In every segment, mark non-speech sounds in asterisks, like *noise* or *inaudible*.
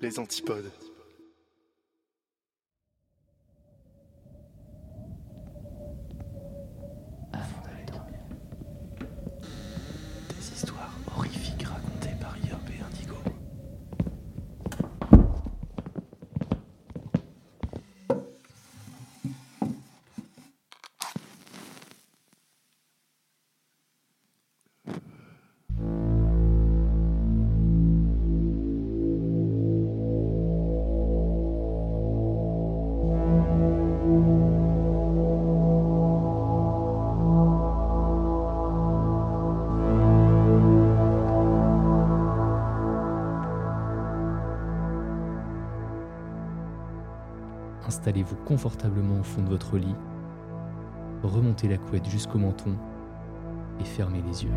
Les antipodes. Installez-vous confortablement au fond de votre lit, remontez la couette jusqu'au menton et fermez les yeux.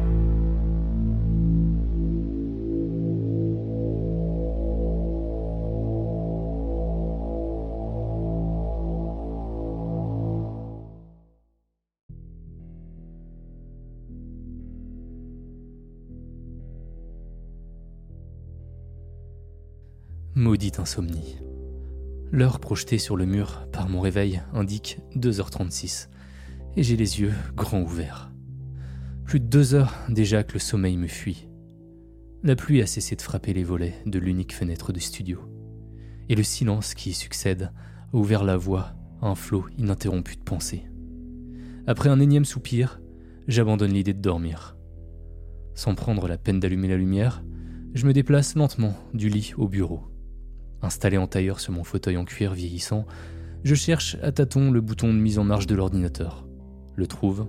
Maudite insomnie. L'heure projetée sur le mur par mon réveil indique 2h36 et j'ai les yeux grands ouverts. Plus de deux heures déjà que le sommeil me fuit. La pluie a cessé de frapper les volets de l'unique fenêtre du studio et le silence qui y succède a ouvert la voie à un flot ininterrompu de pensées. Après un énième soupir, j'abandonne l'idée de dormir. Sans prendre la peine d'allumer la lumière, je me déplace lentement du lit au bureau. Installé en tailleur sur mon fauteuil en cuir vieillissant, je cherche à tâtons le bouton de mise en marche de l'ordinateur. Le trouve,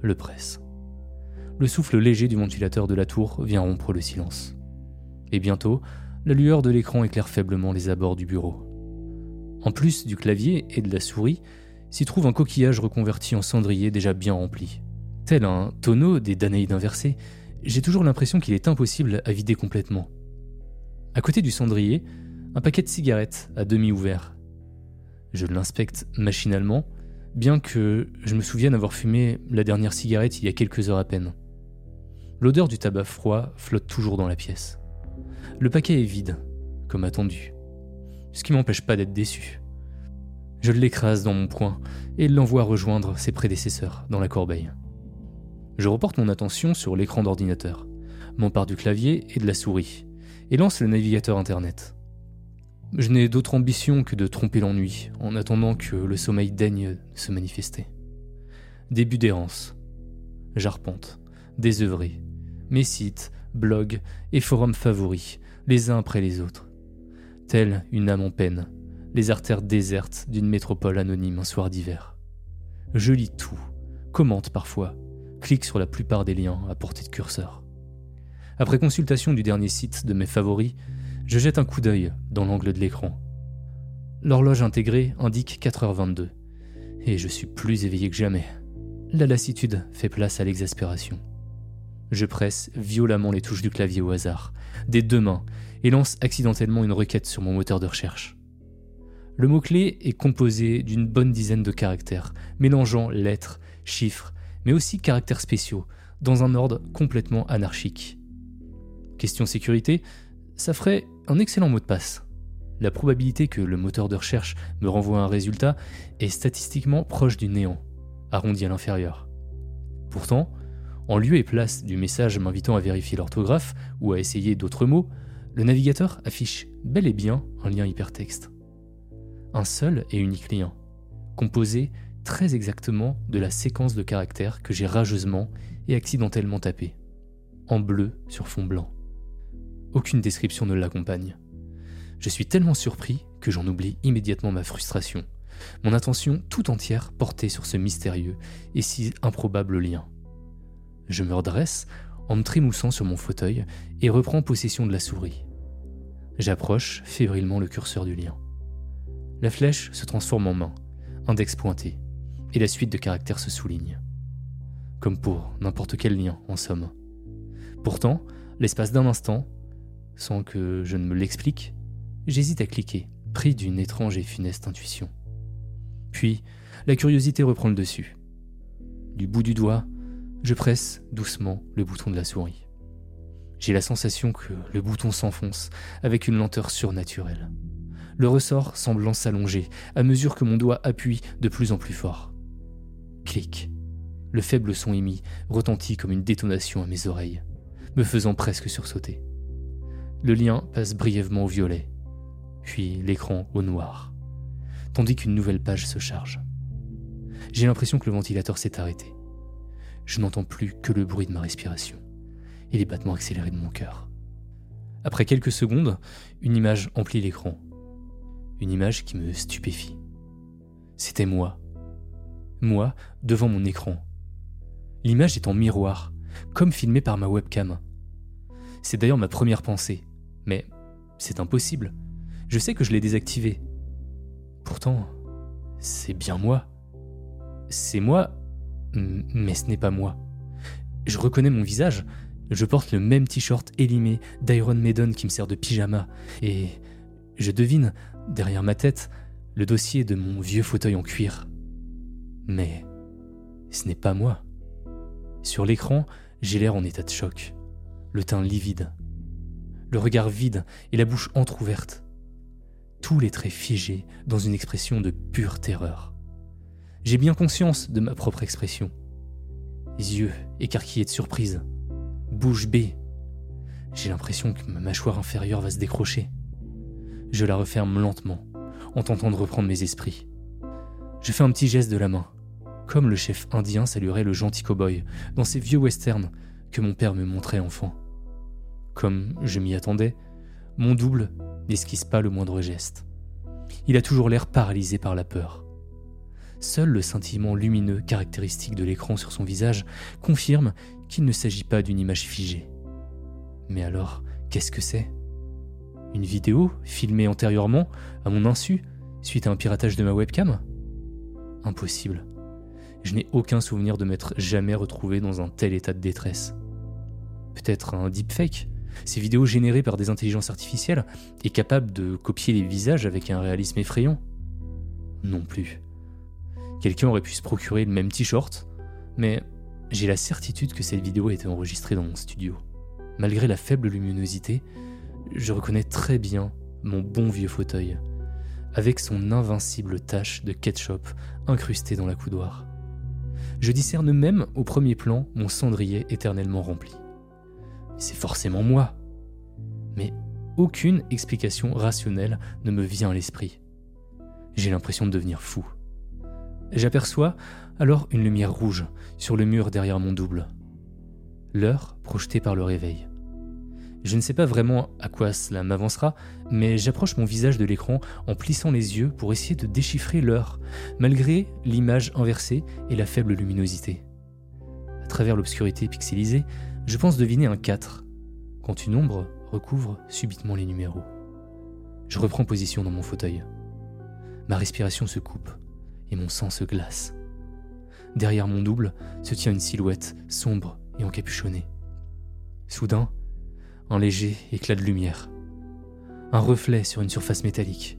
le presse. Le souffle léger du ventilateur de la tour vient rompre le silence. Et bientôt, la lueur de l'écran éclaire faiblement les abords du bureau. En plus du clavier et de la souris, s'y trouve un coquillage reconverti en cendrier déjà bien rempli. Tel un tonneau des Danaïdes inversées, j'ai toujours l'impression qu'il est impossible à vider complètement. À côté du cendrier, un paquet de cigarettes à demi ouvert. Je l'inspecte machinalement, bien que je me souvienne avoir fumé la dernière cigarette il y a quelques heures à peine. L'odeur du tabac froid flotte toujours dans la pièce. Le paquet est vide, comme attendu, ce qui m'empêche pas d'être déçu. Je l'écrase dans mon poing et l'envoie rejoindre ses prédécesseurs dans la corbeille. Je reporte mon attention sur l'écran d'ordinateur, m'empare du clavier et de la souris, et lance le navigateur internet. Je n'ai d'autre ambition que de tromper l'ennui, en attendant que le sommeil daigne se manifester. Début d'errance. J'arpente, désœuvré, mes sites, blogs et forums favoris, les uns après les autres. Telle une âme en peine, les artères désertes d'une métropole anonyme un soir d'hiver. Je lis tout, commente parfois, clique sur la plupart des liens à portée de curseur. Après consultation du dernier site de mes favoris, je jette un coup d'œil dans l'angle de l'écran. L'horloge intégrée indique 4h22, et je suis plus éveillé que jamais. La lassitude fait place à l'exaspération. Je presse violemment les touches du clavier au hasard, des deux mains, et lance accidentellement une requête sur mon moteur de recherche. Le mot-clé est composé d'une bonne dizaine de caractères, mélangeant lettres, chiffres, mais aussi caractères spéciaux, dans un ordre complètement anarchique. Question sécurité, ça ferait un excellent mot de passe. La probabilité que le moteur de recherche me renvoie un résultat est statistiquement proche du néant, arrondi à l'inférieur. Pourtant, en lieu et place du message m'invitant à vérifier l'orthographe ou à essayer d'autres mots, le navigateur affiche bel et bien un lien hypertexte. Un seul et unique lien, composé très exactement de la séquence de caractères que j'ai rageusement et accidentellement tapé, en bleu sur fond blanc. Aucune description ne l'accompagne. Je suis tellement surpris que j'en oublie immédiatement ma frustration, mon attention tout entière portée sur ce mystérieux et si improbable lien. Je me redresse en me trémoussant sur mon fauteuil et reprends possession de la souris. J'approche fébrilement le curseur du lien. La flèche se transforme en main, index pointé, et la suite de caractères se souligne. Comme pour n'importe quel lien, en somme. Pourtant, l'espace d'un instant, sans que je ne me l'explique, j'hésite à cliquer, pris d'une étrange et funeste intuition. Puis, la curiosité reprend le dessus. Du bout du doigt, je presse doucement le bouton de la souris. J'ai la sensation que le bouton s'enfonce avec une lenteur surnaturelle. Le ressort semblant s'allonger à mesure que mon doigt appuie de plus en plus fort. Clic. Le faible son émis retentit comme une détonation à mes oreilles, me faisant presque sursauter. Le lien passe brièvement au violet, puis l'écran au noir, tandis qu'une nouvelle page se charge. J'ai l'impression que le ventilateur s'est arrêté. Je n'entends plus que le bruit de ma respiration et les battements accélérés de mon cœur. Après quelques secondes, une image emplit l'écran. Une image qui me stupéfie. C'était moi. Moi, devant mon écran. L'image est en miroir, comme filmée par ma webcam. C'est d'ailleurs ma première pensée. Mais c'est impossible. Je sais que je l'ai désactivé. Pourtant, c'est bien moi. C'est moi, mais ce n'est pas moi. Je reconnais mon visage, je porte le même t-shirt élimé d'Iron Maiden qui me sert de pyjama, et je devine, derrière ma tête, le dossier de mon vieux fauteuil en cuir. Mais ce n'est pas moi. Sur l'écran, j'ai l'air en état de choc, le teint livide, le regard vide et la bouche entr'ouverte. Tous les traits figés dans une expression de pure terreur. J'ai bien conscience de ma propre expression. Yeux écarquillés de surprise, bouche bée. J'ai l'impression que ma mâchoire inférieure va se décrocher. Je la referme lentement, en tentant de reprendre mes esprits. Je fais un petit geste de la main, comme le chef indien saluerait le gentil cow-boy dans ces vieux westerns que mon père me montrait enfant. Comme je m'y attendais, mon double n'esquisse pas le moindre geste. Il a toujours l'air paralysé par la peur. Seul le scintillement lumineux caractéristique de l'écran sur son visage confirme qu'il ne s'agit pas d'une image figée. Mais alors, qu'est-ce que c'est? Une vidéo filmée antérieurement, à mon insu, suite à un piratage de ma webcam? Impossible. Je n'ai aucun souvenir de m'être jamais retrouvé dans un tel état de détresse. Peut-être un deepfake? Ces vidéos générées par des intelligences artificielles et capables de copier les visages avec un réalisme effrayant Non plus. Quelqu'un aurait pu se procurer le même t-shirt, mais j'ai la certitude que cette vidéo a été enregistrée dans mon studio. Malgré la faible luminosité, je reconnais très bien mon bon vieux fauteuil, avec son invincible tache de ketchup incrustée dans la coudoir. Je discerne même au premier plan mon cendrier éternellement rempli. C'est forcément moi. Mais aucune explication rationnelle ne me vient à l'esprit. J'ai l'impression de devenir fou. J'aperçois alors une lumière rouge sur le mur derrière mon double. L'heure projetée par le réveil. Je ne sais pas vraiment à quoi cela m'avancera, mais j'approche mon visage de l'écran en plissant les yeux pour essayer de déchiffrer l'heure, malgré l'image inversée et la faible luminosité. À travers l'obscurité pixelisée, je pense deviner un 4, quand une ombre recouvre subitement les numéros. Je reprends position dans mon fauteuil. Ma respiration se coupe et mon sang se glace. Derrière mon double se tient une silhouette sombre et encapuchonnée. Soudain, un léger éclat de lumière. Un reflet sur une surface métallique.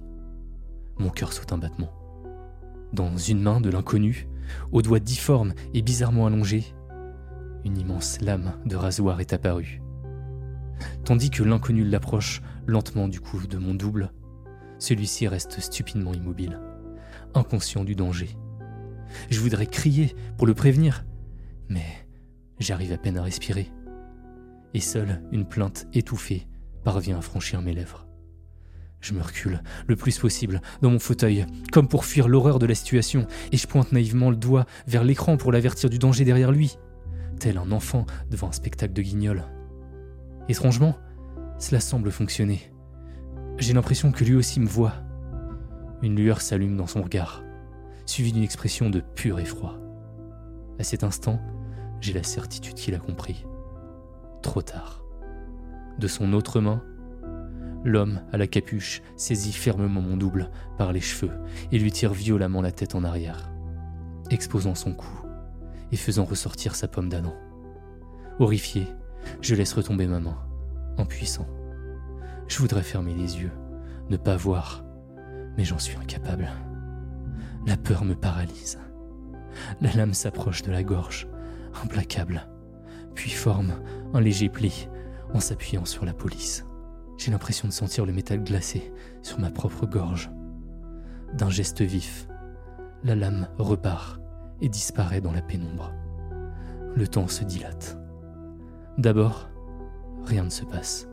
Mon cœur saute un battement. Dans une main de l'inconnu, aux doigts difformes et bizarrement allongés, une immense lame de rasoir est apparue. Tandis que l'inconnu l'approche lentement du cou de mon double, celui-ci reste stupidement immobile inconscient du danger. Je voudrais crier pour le prévenir, mais j'arrive à peine à respirer. Et seule une plainte étouffée parvient à franchir mes lèvres. Je me recule le plus possible dans mon fauteuil, comme pour fuir l'horreur de la situation, et je pointe naïvement le doigt vers l'écran pour l'avertir du danger derrière lui, tel un enfant devant un spectacle de guignol. Étrangement, cela semble fonctionner. J'ai l'impression que lui aussi me voit, une lueur s'allume dans son regard, suivie d'une expression de pur effroi. À cet instant, j'ai la certitude qu'il a compris. Trop tard. De son autre main, L'homme à la capuche saisit fermement mon double par les cheveux et lui tire violemment la tête en arrière, exposant son cou et faisant ressortir sa pomme d'Adam. Horrifié, je laisse retomber ma main, impuissant. Je voudrais fermer les yeux, ne pas voir, mais j'en suis incapable. La peur me paralyse. La lame s'approche de la gorge, implacable, puis forme un léger pli en s'appuyant sur la police. J'ai l'impression de sentir le métal glacé sur ma propre gorge. D'un geste vif, la lame repart et disparaît dans la pénombre. Le temps se dilate. D'abord, rien ne se passe.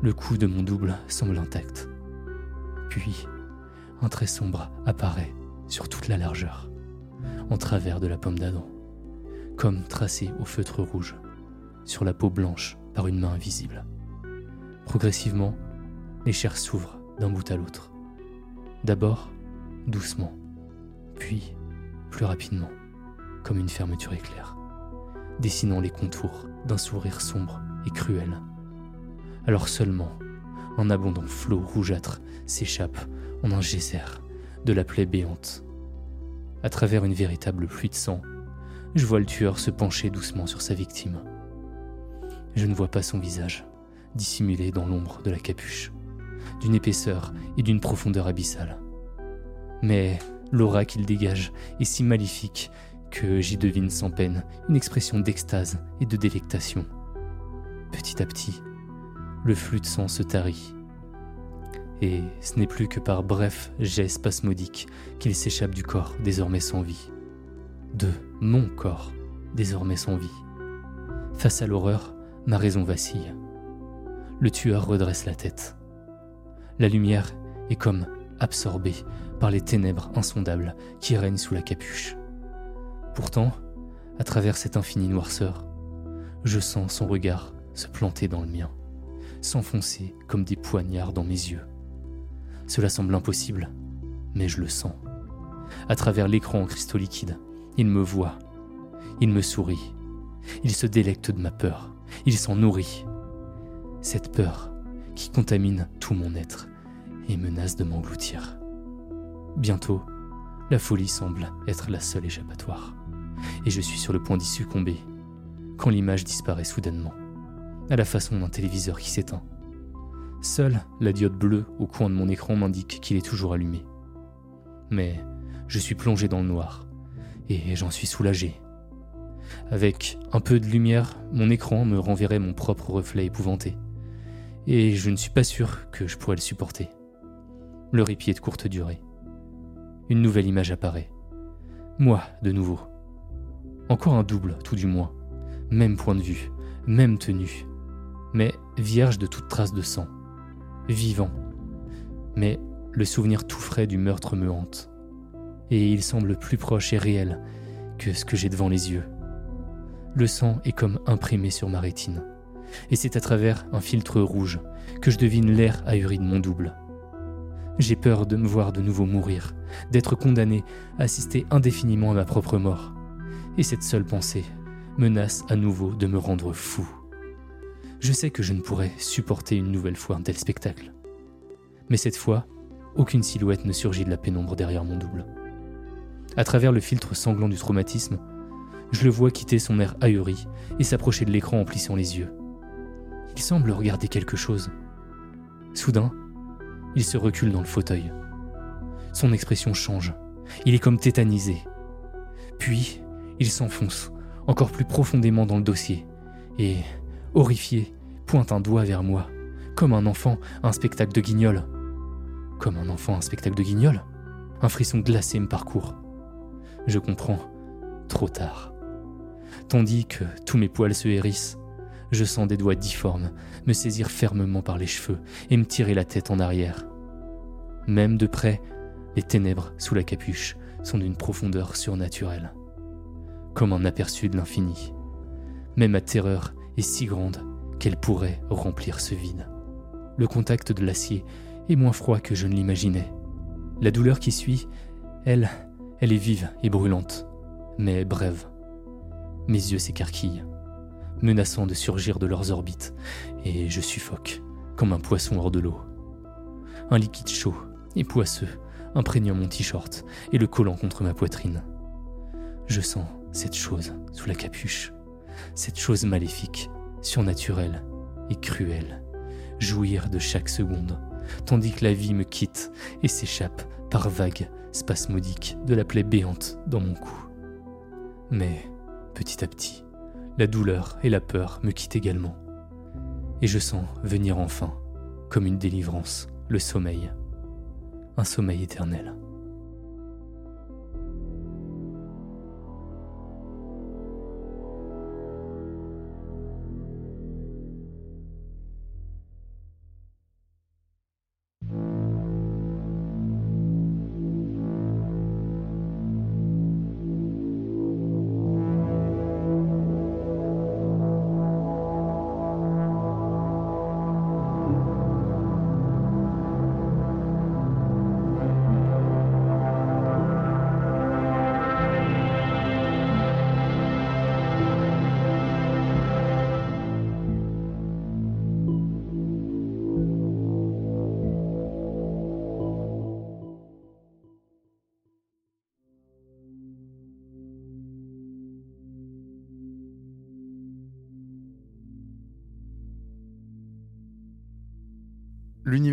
Le cou de mon double semble intact. Puis, un trait sombre apparaît sur toute la largeur, en travers de la pomme d'Adam, comme tracé au feutre rouge, sur la peau blanche par une main invisible. Progressivement, les chairs s'ouvrent d'un bout à l'autre. D'abord, doucement, puis plus rapidement, comme une fermeture éclair, dessinant les contours d'un sourire sombre et cruel. Alors seulement, un abondant flot rougeâtre s'échappe en un geyser de la plaie béante. À travers une véritable pluie de sang, je vois le tueur se pencher doucement sur sa victime. Je ne vois pas son visage, dissimulé dans l'ombre de la capuche, d'une épaisseur et d'une profondeur abyssale. Mais l'aura qu'il dégage est si maléfique que j'y devine sans peine une expression d'extase et de délectation. Petit à petit, le flux de sang se tarit. Et ce n'est plus que par brefs jets spasmodiques qu'il s'échappe du corps désormais sans vie. De mon corps désormais sans vie. Face à l'horreur, ma raison vacille. Le tueur redresse la tête. La lumière est comme absorbée par les ténèbres insondables qui règnent sous la capuche. Pourtant, à travers cette infinie noirceur, je sens son regard se planter dans le mien, s'enfoncer comme des poignards dans mes yeux. Cela semble impossible, mais je le sens. À travers l'écran en cristaux liquides, il me voit, il me sourit, il se délecte de ma peur, il s'en nourrit. Cette peur qui contamine tout mon être et menace de m'engloutir. Bientôt, la folie semble être la seule échappatoire, et je suis sur le point d'y succomber, quand l'image disparaît soudainement, à la façon d'un téléviseur qui s'éteint. Seule la diode bleue au coin de mon écran m'indique qu'il est toujours allumé. Mais je suis plongé dans le noir, et j'en suis soulagé. Avec un peu de lumière, mon écran me renverrait mon propre reflet épouvanté, et je ne suis pas sûr que je pourrais le supporter. Le répit est de courte durée une nouvelle image apparaît. Moi, de nouveau. Encore un double, tout du moins. Même point de vue, même tenue. Mais vierge de toute trace de sang. Vivant. Mais le souvenir tout frais du meurtre me hante. Et il semble plus proche et réel que ce que j'ai devant les yeux. Le sang est comme imprimé sur ma rétine. Et c'est à travers un filtre rouge que je devine l'air ahuri de mon double. J'ai peur de me voir de nouveau mourir, d'être condamné à assister indéfiniment à ma propre mort. Et cette seule pensée menace à nouveau de me rendre fou. Je sais que je ne pourrais supporter une nouvelle fois un tel spectacle. Mais cette fois, aucune silhouette ne surgit de la pénombre derrière mon double. À travers le filtre sanglant du traumatisme, je le vois quitter son air ahuri et s'approcher de l'écran en plissant les yeux. Il semble regarder quelque chose. Soudain, il se recule dans le fauteuil. Son expression change. Il est comme tétanisé. Puis, il s'enfonce encore plus profondément dans le dossier et, horrifié, pointe un doigt vers moi, comme un enfant à un spectacle de guignol. Comme un enfant à un spectacle de guignol? Un frisson glacé me parcourt. Je comprends, trop tard. Tandis que tous mes poils se hérissent, je sens des doigts difformes me saisir fermement par les cheveux et me tirer la tête en arrière. Même de près, les ténèbres sous la capuche sont d'une profondeur surnaturelle, comme un aperçu de l'infini. Mais ma terreur est si grande qu'elle pourrait remplir ce vide. Le contact de l'acier est moins froid que je ne l'imaginais. La douleur qui suit, elle, elle est vive et brûlante, mais brève. Mes yeux s'écarquillent menaçant de surgir de leurs orbites, et je suffoque, comme un poisson hors de l'eau. Un liquide chaud et poisseux imprégnant mon t-shirt et le collant contre ma poitrine. Je sens cette chose sous la capuche, cette chose maléfique, surnaturelle et cruelle, jouir de chaque seconde, tandis que la vie me quitte et s'échappe par vagues spasmodiques de la plaie béante dans mon cou. Mais, petit à petit, la douleur et la peur me quittent également, et je sens venir enfin, comme une délivrance, le sommeil, un sommeil éternel.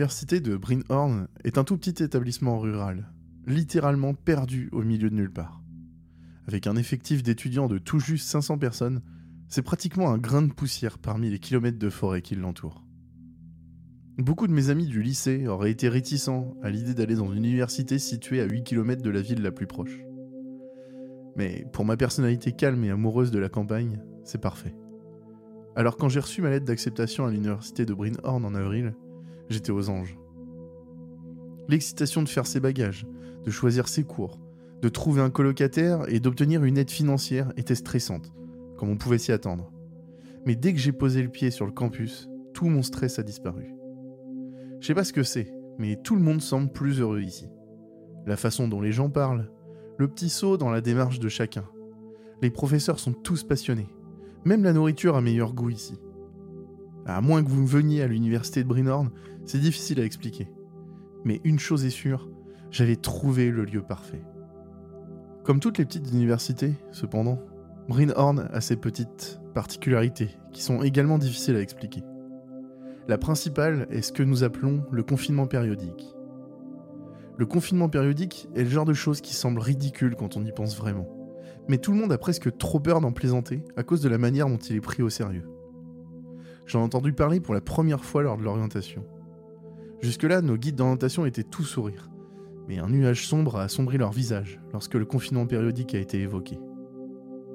L'université de Brinhorn est un tout petit établissement rural, littéralement perdu au milieu de nulle part. Avec un effectif d'étudiants de tout juste 500 personnes, c'est pratiquement un grain de poussière parmi les kilomètres de forêt qui l'entourent. Beaucoup de mes amis du lycée auraient été réticents à l'idée d'aller dans une université située à 8 km de la ville la plus proche. Mais pour ma personnalité calme et amoureuse de la campagne, c'est parfait. Alors quand j'ai reçu ma lettre d'acceptation à l'université de Brinhorn en avril, j'étais aux anges. L'excitation de faire ses bagages, de choisir ses cours, de trouver un colocataire et d'obtenir une aide financière était stressante, comme on pouvait s'y attendre. Mais dès que j'ai posé le pied sur le campus, tout mon stress a disparu. Je sais pas ce que c'est, mais tout le monde semble plus heureux ici. La façon dont les gens parlent, le petit saut dans la démarche de chacun. Les professeurs sont tous passionnés. Même la nourriture a meilleur goût ici. À moins que vous veniez à l'université de Brinhorn, c'est difficile à expliquer. Mais une chose est sûre, j'avais trouvé le lieu parfait. Comme toutes les petites universités, cependant, Brinhorn a ses petites particularités qui sont également difficiles à expliquer. La principale est ce que nous appelons le confinement périodique. Le confinement périodique est le genre de chose qui semble ridicule quand on y pense vraiment. Mais tout le monde a presque trop peur d'en plaisanter à cause de la manière dont il est pris au sérieux. J'en ai entendu parler pour la première fois lors de l'orientation. Jusque-là, nos guides d'orientation étaient tous sourires, mais un nuage sombre a assombri leur visage lorsque le confinement périodique a été évoqué.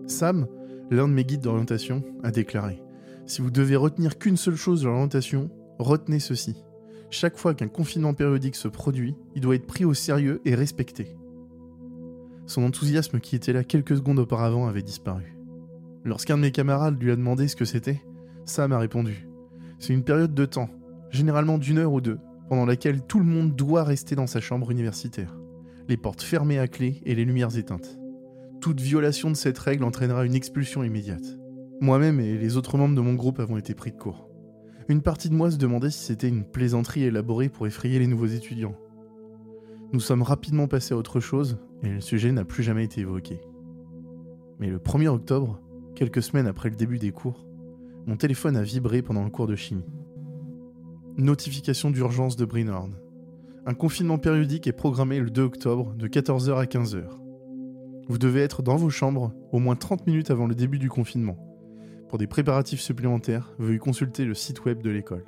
Sam, l'un de mes guides d'orientation, a déclaré Si vous devez retenir qu'une seule chose de l'orientation, retenez ceci. Chaque fois qu'un confinement périodique se produit, il doit être pris au sérieux et respecté. Son enthousiasme qui était là quelques secondes auparavant avait disparu. Lorsqu'un de mes camarades lui a demandé ce que c'était, Sam a répondu. C'est une période de temps, généralement d'une heure ou deux, pendant laquelle tout le monde doit rester dans sa chambre universitaire, les portes fermées à clé et les lumières éteintes. Toute violation de cette règle entraînera une expulsion immédiate. Moi-même et les autres membres de mon groupe avons été pris de court. Une partie de moi se demandait si c'était une plaisanterie élaborée pour effrayer les nouveaux étudiants. Nous sommes rapidement passés à autre chose et le sujet n'a plus jamais été évoqué. Mais le 1er octobre, quelques semaines après le début des cours, mon téléphone a vibré pendant le cours de chimie. Notification d'urgence de Brinhorn. Un confinement périodique est programmé le 2 octobre de 14h à 15h. Vous devez être dans vos chambres au moins 30 minutes avant le début du confinement. Pour des préparatifs supplémentaires, veuillez consulter le site web de l'école.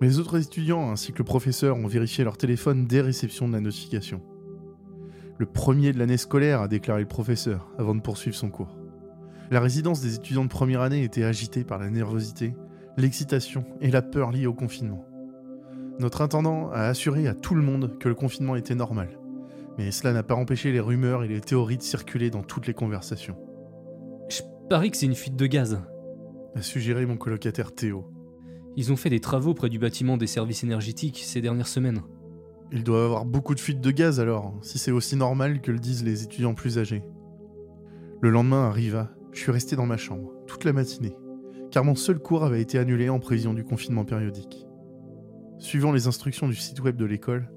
Les autres étudiants ainsi que le professeur ont vérifié leur téléphone dès réception de la notification. Le premier de l'année scolaire a déclaré le professeur avant de poursuivre son cours. La résidence des étudiants de première année était agitée par la nervosité, l'excitation et la peur liée au confinement. Notre intendant a assuré à tout le monde que le confinement était normal, mais cela n'a pas empêché les rumeurs et les théories de circuler dans toutes les conversations. Je parie que c'est une fuite de gaz, a suggéré mon colocataire Théo. Ils ont fait des travaux près du bâtiment des services énergétiques ces dernières semaines. Il doit y avoir beaucoup de fuites de gaz alors, si c'est aussi normal que le disent les étudiants plus âgés. Le lendemain arriva je suis resté dans ma chambre toute la matinée, car mon seul cours avait été annulé en prévision du confinement périodique. Suivant les instructions du site web de l'école,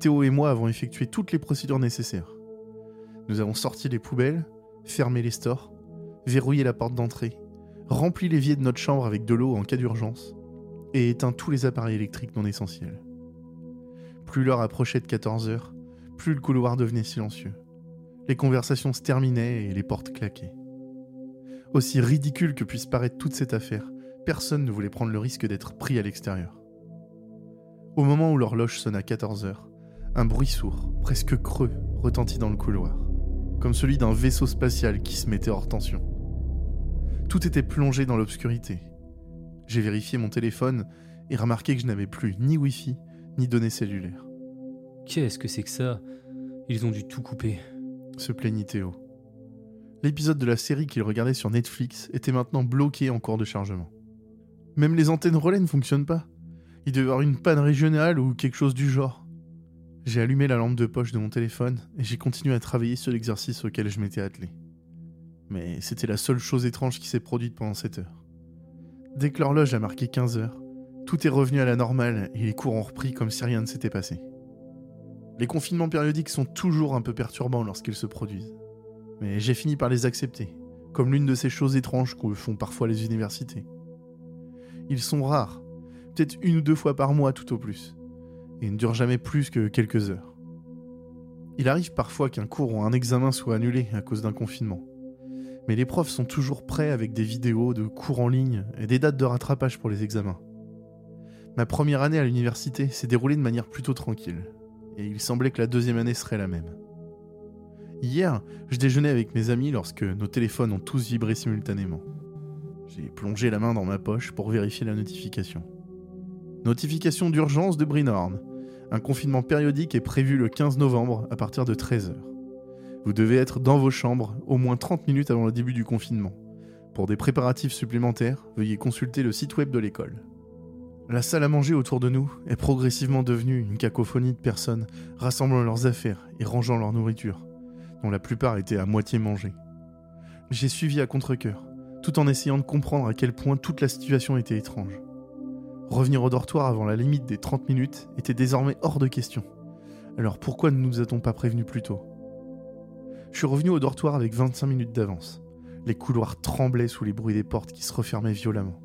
Théo et moi avons effectué toutes les procédures nécessaires. Nous avons sorti les poubelles, fermé les stores, verrouillé la porte d'entrée, rempli l'évier de notre chambre avec de l'eau en cas d'urgence, et éteint tous les appareils électriques non essentiels. Plus l'heure approchait de 14 heures, plus le couloir devenait silencieux. Les conversations se terminaient et les portes claquaient. Aussi ridicule que puisse paraître toute cette affaire, personne ne voulait prendre le risque d'être pris à l'extérieur. Au moment où l'horloge sonna 14 heures, un bruit sourd, presque creux, retentit dans le couloir, comme celui d'un vaisseau spatial qui se mettait hors tension. Tout était plongé dans l'obscurité. J'ai vérifié mon téléphone et remarqué que je n'avais plus ni Wi-Fi ni données cellulaires. Qu'est-ce que c'est que ça? Ils ont dû tout couper. Se plaignit Théo. L'épisode de la série qu'il regardait sur Netflix était maintenant bloqué en cours de chargement. Même les antennes relais ne fonctionnent pas. Il devait y avoir une panne régionale ou quelque chose du genre. J'ai allumé la lampe de poche de mon téléphone et j'ai continué à travailler sur l'exercice auquel je m'étais attelé. Mais c'était la seule chose étrange qui s'est produite pendant cette heure. Dès que l'horloge a marqué 15 heures, tout est revenu à la normale et les cours ont repris comme si rien ne s'était passé. Les confinements périodiques sont toujours un peu perturbants lorsqu'ils se produisent. Mais j'ai fini par les accepter, comme l'une de ces choses étranges que font parfois les universités. Ils sont rares, peut-être une ou deux fois par mois tout au plus, et ne durent jamais plus que quelques heures. Il arrive parfois qu'un cours ou un examen soit annulé à cause d'un confinement. Mais les profs sont toujours prêts avec des vidéos de cours en ligne et des dates de rattrapage pour les examens. Ma première année à l'université s'est déroulée de manière plutôt tranquille, et il semblait que la deuxième année serait la même. Hier, je déjeunais avec mes amis lorsque nos téléphones ont tous vibré simultanément. J'ai plongé la main dans ma poche pour vérifier la notification. Notification d'urgence de Brinhorn. Un confinement périodique est prévu le 15 novembre à partir de 13h. Vous devez être dans vos chambres au moins 30 minutes avant le début du confinement. Pour des préparatifs supplémentaires, veuillez consulter le site web de l'école. La salle à manger autour de nous est progressivement devenue une cacophonie de personnes rassemblant leurs affaires et rangeant leur nourriture, la plupart étaient à moitié mangées. J'ai suivi à contre-coeur, tout en essayant de comprendre à quel point toute la situation était étrange. Revenir au dortoir avant la limite des 30 minutes était désormais hors de question. Alors pourquoi ne nous a-t-on pas prévenus plus tôt? Je suis revenu au dortoir avec 25 minutes d'avance. Les couloirs tremblaient sous les bruits des portes qui se refermaient violemment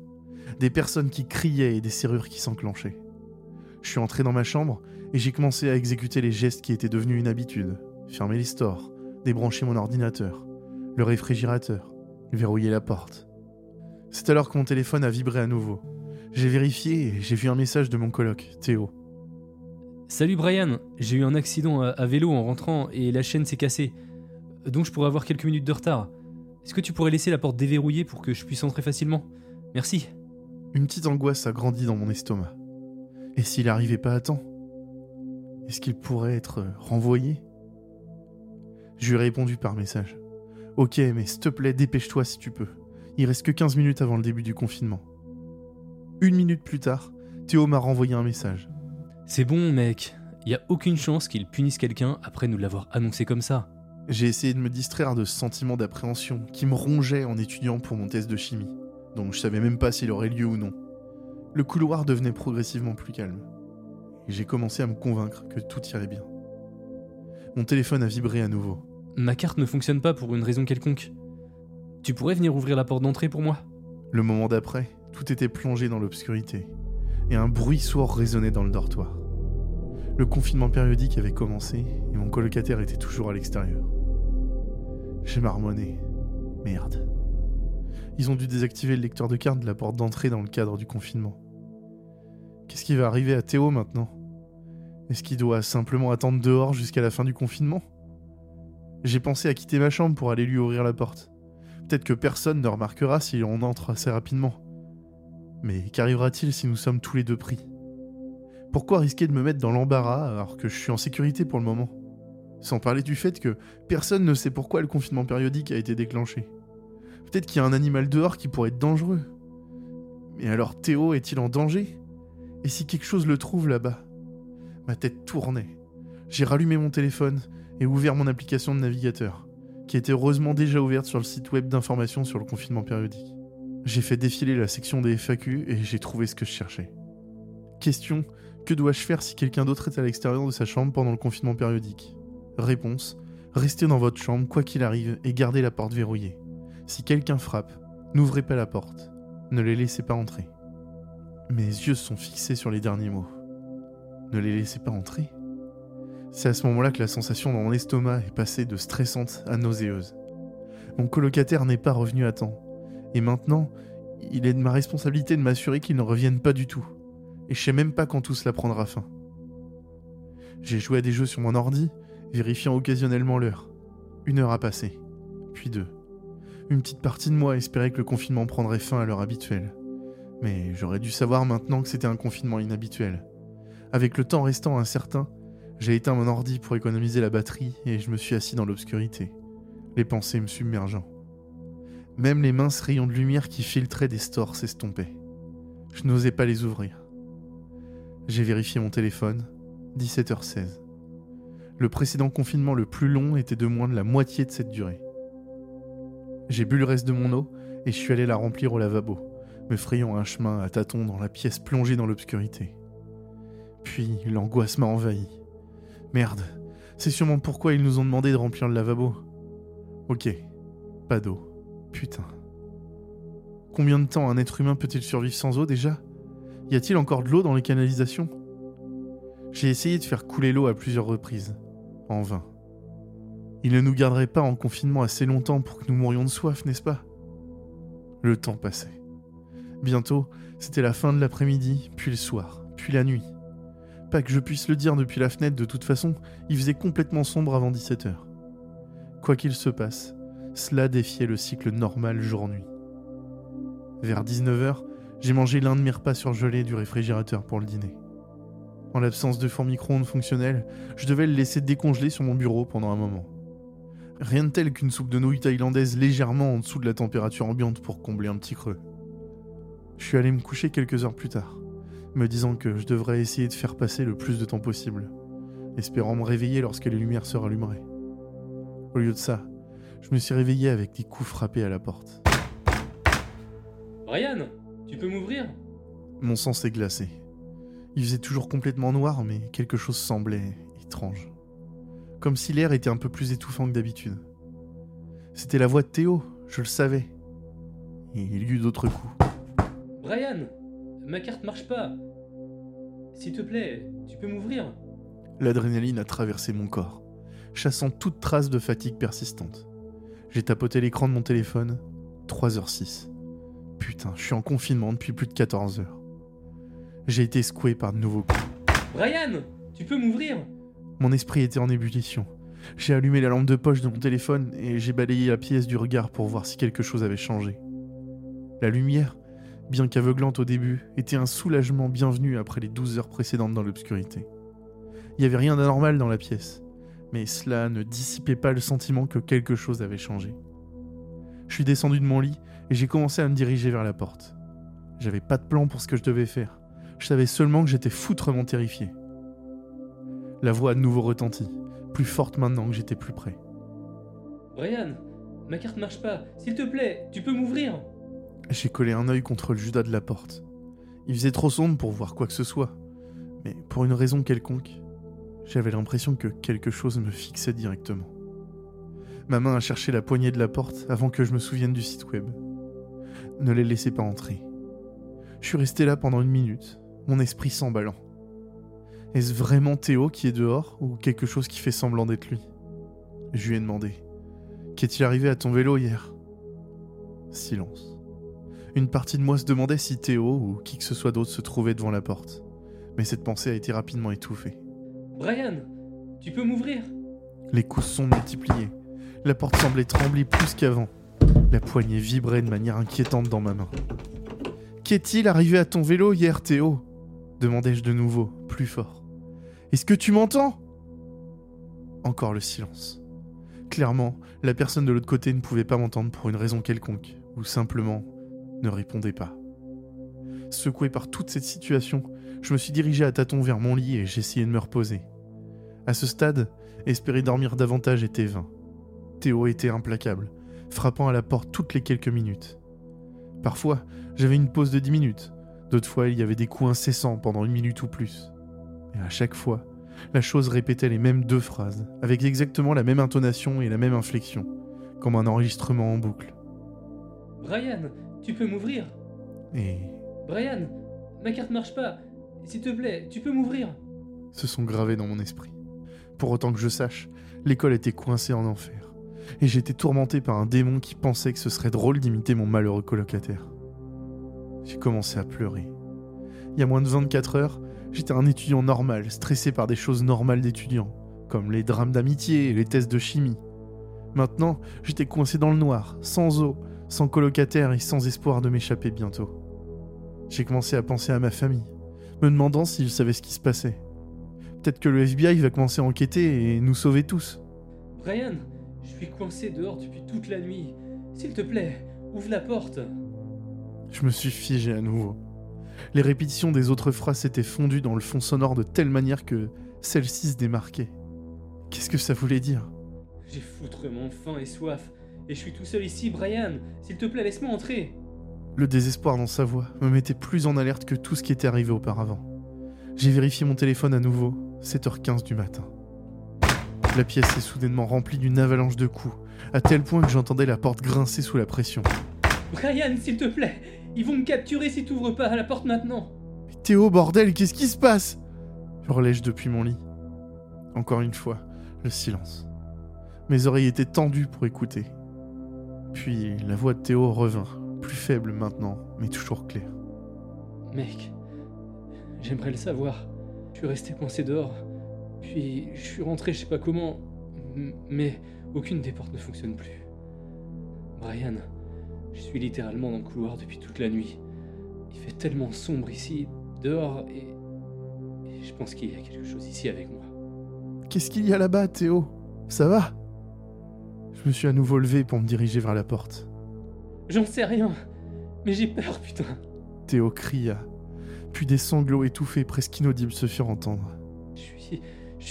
des personnes qui criaient et des serrures qui s'enclenchaient. Je suis entré dans ma chambre et j'ai commencé à exécuter les gestes qui étaient devenus une habitude. Fermer les stores, débrancher mon ordinateur, le réfrigérateur, verrouiller la porte. C'est alors que mon téléphone a vibré à nouveau. J'ai vérifié et j'ai vu un message de mon coloc, Théo. Salut Brian, j'ai eu un accident à, vélo en rentrant et la chaîne s'est cassée. Donc je pourrais avoir quelques minutes de retard. Est-ce que tu pourrais laisser la porte déverrouillée pour que je puisse entrer facilement? Merci. Une petite angoisse a grandi dans mon estomac. Et s'il n'arrivait pas à temps? Est-ce qu'il pourrait être renvoyé? Je lui ai répondu par message. Ok, mais s'il te plaît, dépêche-toi si tu peux. Il reste que 15 minutes avant le début du confinement. Une minute plus tard, Théo m'a renvoyé un message. C'est bon, mec. Il y a aucune chance qu'il punisse quelqu'un après nous l'avoir annoncé comme ça. J'ai essayé de me distraire de ce sentiment d'appréhension qui me rongeait en étudiant pour mon test de chimie donc je savais même pas s'il aurait lieu ou non. Le couloir devenait progressivement plus calme, et j'ai commencé à me convaincre que tout irait bien. Mon téléphone a vibré à nouveau. Ma carte ne fonctionne pas pour une raison quelconque. Tu pourrais venir ouvrir la porte d'entrée pour moi Le moment d'après, tout était plongé dans l'obscurité, et un bruit sourd résonnait dans le dortoir. Le confinement périodique avait commencé, et mon colocataire était toujours à l'extérieur. J'ai marmonné. Merde. Ils ont dû désactiver le lecteur de carte de la porte d'entrée dans le cadre du confinement. Qu'est-ce qui va arriver à Théo maintenant? Est-ce qu'il doit simplement attendre dehors jusqu'à la fin du confinement? J'ai pensé à quitter ma chambre pour aller lui ouvrir la porte. Peut-être que personne ne remarquera si on entre assez rapidement. Mais qu'arrivera-t-il si nous sommes tous les deux pris? Pourquoi risquer de me mettre dans l'embarras alors que je suis en sécurité pour le moment? Sans parler du fait que personne ne sait pourquoi le confinement périodique a été déclenché. Peut-être qu'il y a un animal dehors qui pourrait être dangereux. Mais alors Théo est-il en danger? Et si quelque chose le trouve là-bas? Ma tête tournait. J'ai rallumé mon téléphone et ouvert mon application de navigateur, qui était heureusement déjà ouverte sur le site web d'information sur le confinement périodique. J'ai fait défiler la section des FAQ et j'ai trouvé ce que je cherchais. Question Que dois-je faire si quelqu'un d'autre est à l'extérieur de sa chambre pendant le confinement périodique? Réponse Restez dans votre chambre, quoi qu'il arrive, et gardez la porte verrouillée. Si quelqu'un frappe, n'ouvrez pas la porte. Ne les laissez pas entrer. Mes yeux sont fixés sur les derniers mots. Ne les laissez pas entrer? C'est à ce moment-là que la sensation dans mon estomac est passée de stressante à nauséeuse. Mon colocataire n'est pas revenu à temps. Et maintenant, il est de ma responsabilité de m'assurer qu'il ne revienne pas du tout. Et je sais même pas quand tout cela prendra fin. J'ai joué à des jeux sur mon ordi, vérifiant occasionnellement l'heure. Une heure a passé, puis deux. Une petite partie de moi espérait que le confinement prendrait fin à l'heure habituelle. Mais j'aurais dû savoir maintenant que c'était un confinement inhabituel. Avec le temps restant incertain, j'ai éteint mon ordi pour économiser la batterie et je me suis assis dans l'obscurité, les pensées me submergeant. Même les minces rayons de lumière qui filtraient des stores s'estompaient. Je n'osais pas les ouvrir. J'ai vérifié mon téléphone, 17h16. Le précédent confinement le plus long était de moins de la moitié de cette durée. J'ai bu le reste de mon eau et je suis allé la remplir au lavabo, me frayant un chemin à tâtons dans la pièce plongée dans l'obscurité. Puis l'angoisse m'a envahi. Merde, c'est sûrement pourquoi ils nous ont demandé de remplir le lavabo. Ok, pas d'eau. Putain. Combien de temps un être humain peut-il survivre sans eau déjà? Y a-t-il encore de l'eau dans les canalisations? J'ai essayé de faire couler l'eau à plusieurs reprises en vain. Il ne nous garderait pas en confinement assez longtemps pour que nous mourions de soif, n'est-ce pas? Le temps passait. Bientôt, c'était la fin de l'après-midi, puis le soir, puis la nuit. Pas que je puisse le dire depuis la fenêtre, de toute façon, il faisait complètement sombre avant 17h. Quoi qu'il se passe, cela défiait le cycle normal jour-nuit. Vers 19h, j'ai mangé l'un de mes repas surgelés du réfrigérateur pour le dîner. En l'absence de four micro-ondes fonctionnel, je devais le laisser décongeler sur mon bureau pendant un moment. Rien de tel qu'une soupe de nouilles thaïlandaise légèrement en dessous de la température ambiante pour combler un petit creux. Je suis allé me coucher quelques heures plus tard, me disant que je devrais essayer de faire passer le plus de temps possible, espérant me réveiller lorsque les lumières se rallumeraient. Au lieu de ça, je me suis réveillé avec des coups frappés à la porte. Brian, tu peux m'ouvrir? Mon sang s'est glacé. Il faisait toujours complètement noir, mais quelque chose semblait étrange. Comme si l'air était un peu plus étouffant que d'habitude. C'était la voix de Théo, je le savais. Et il y eut d'autres coups. Brian, ma carte marche pas. S'il te plaît, tu peux m'ouvrir L'adrénaline a traversé mon corps, chassant toute trace de fatigue persistante. J'ai tapoté l'écran de mon téléphone. 3h06. Putain, je suis en confinement depuis plus de 14 heures. J'ai été secoué par de nouveaux coups. Brian, tu peux m'ouvrir Mon esprit était en ébullition. J'ai allumé la lampe de poche de mon téléphone et j'ai balayé la pièce du regard pour voir si quelque chose avait changé. La lumière, bien qu'aveuglante au début, était un soulagement bienvenu après les 12 heures précédentes dans l'obscurité. Il n'y avait rien d'anormal dans la pièce, mais cela ne dissipait pas le sentiment que quelque chose avait changé. Je suis descendu de mon lit et j'ai commencé à me diriger vers la porte. J'avais pas de plan pour ce que je devais faire. Je savais seulement que j'étais foutrement terrifié. La voix de nouveau retenti, plus forte maintenant que j'étais plus près. Brian, ma carte marche pas. S'il te plaît, tu peux m'ouvrir J'ai collé un œil contre le judas de la porte. Il faisait trop sombre pour voir quoi que ce soit, mais pour une raison quelconque, j'avais l'impression que quelque chose me fixait directement. Ma main a cherché la poignée de la porte avant que je me souvienne du site web. Ne les laissez pas entrer. Je suis resté là pendant une minute, mon esprit s'emballant. Est-ce vraiment Théo qui est dehors ou quelque chose qui fait semblant d'être lui? Je lui ai demandé. Qu'est-il arrivé à ton vélo hier? Silence. Une partie de moi se demandait si Théo ou qui que ce soit d'autre se trouvait devant la porte. Mais cette pensée a été rapidement étouffée. Brian, tu peux m'ouvrir? Les coups se sont multipliés. La porte semblait trembler plus qu'avant. La poignée vibrait de manière inquiétante dans ma main. Qu'est-il arrivé à ton vélo hier, Théo? demandai-je de nouveau, plus fort. Est-ce que tu m'entends? Encore le silence. Clairement, la personne de l'autre côté ne pouvait pas m'entendre pour une raison quelconque, ou simplement ne répondait pas. Secoué par toute cette situation, je me suis dirigé à tâtons vers mon lit et j'essayais de me reposer. À ce stade, espérer dormir davantage était vain. Théo était implacable, frappant à la porte toutes les quelques minutes. Parfois, j'avais une pause de dix minutes, D'autres fois, il y avait des coups incessants pendant une minute ou plus. Et à chaque fois, la chose répétait les mêmes deux phrases, avec exactement la même intonation et la même inflexion, comme un enregistrement en boucle. Brian, tu peux m'ouvrir? Et Brian, ma carte marche pas. S'il te plaît, tu peux m'ouvrir? se sont gravés dans mon esprit. Pour autant que je sache, l'école était coincée en enfer. Et j'étais tourmenté par un démon qui pensait que ce serait drôle d'imiter mon malheureux colocataire. J'ai commencé à pleurer. Il y a moins de 24 heures, j'étais un étudiant normal, stressé par des choses normales d'étudiants, comme les drames d'amitié et les tests de chimie. Maintenant, j'étais coincé dans le noir, sans eau, sans colocataire et sans espoir de m'échapper bientôt. J'ai commencé à penser à ma famille, me demandant s'ils savaient ce qui se passait. Peut-être que le FBI va commencer à enquêter et nous sauver tous. Brian, je suis coincé dehors depuis toute la nuit. S'il te plaît, ouvre la porte. Je me suis figé à nouveau. Les répétitions des autres phrases s'étaient fondues dans le fond sonore de telle manière que celle-ci se démarquait. Qu'est-ce que ça voulait dire? J'ai foutrement faim et soif. Et je suis tout seul ici, Brian. S'il te plaît, laisse-moi entrer. Le désespoir dans sa voix me mettait plus en alerte que tout ce qui était arrivé auparavant. J'ai vérifié mon téléphone à nouveau, 7h15 du matin. La pièce s'est soudainement remplie d'une avalanche de coups, à tel point que j'entendais la porte grincer sous la pression. Brian, s'il te plaît, ils vont me capturer si t'ouvres pas la porte maintenant. Théo, bordel, qu'est-ce qui se passe? Hurlai-je depuis mon lit. Encore une fois, le silence. Mes oreilles étaient tendues pour écouter. Puis la voix de Théo revint, plus faible maintenant, mais toujours claire. Mec, j'aimerais le savoir. Je suis resté coincé dehors. Puis je suis rentré, je sais pas comment, mais aucune des portes ne fonctionne plus. Brian, je suis littéralement dans le couloir depuis toute la nuit. Il fait tellement sombre ici, dehors, et, et je pense qu'il y a quelque chose ici avec moi. Qu'est-ce qu'il y a là-bas, Théo? Ça va? Je me suis à nouveau levé pour me diriger vers la porte. J'en sais rien, mais j'ai peur, putain. Théo cria, puis des sanglots étouffés presque inaudibles se firent entendre. Je suis. Je,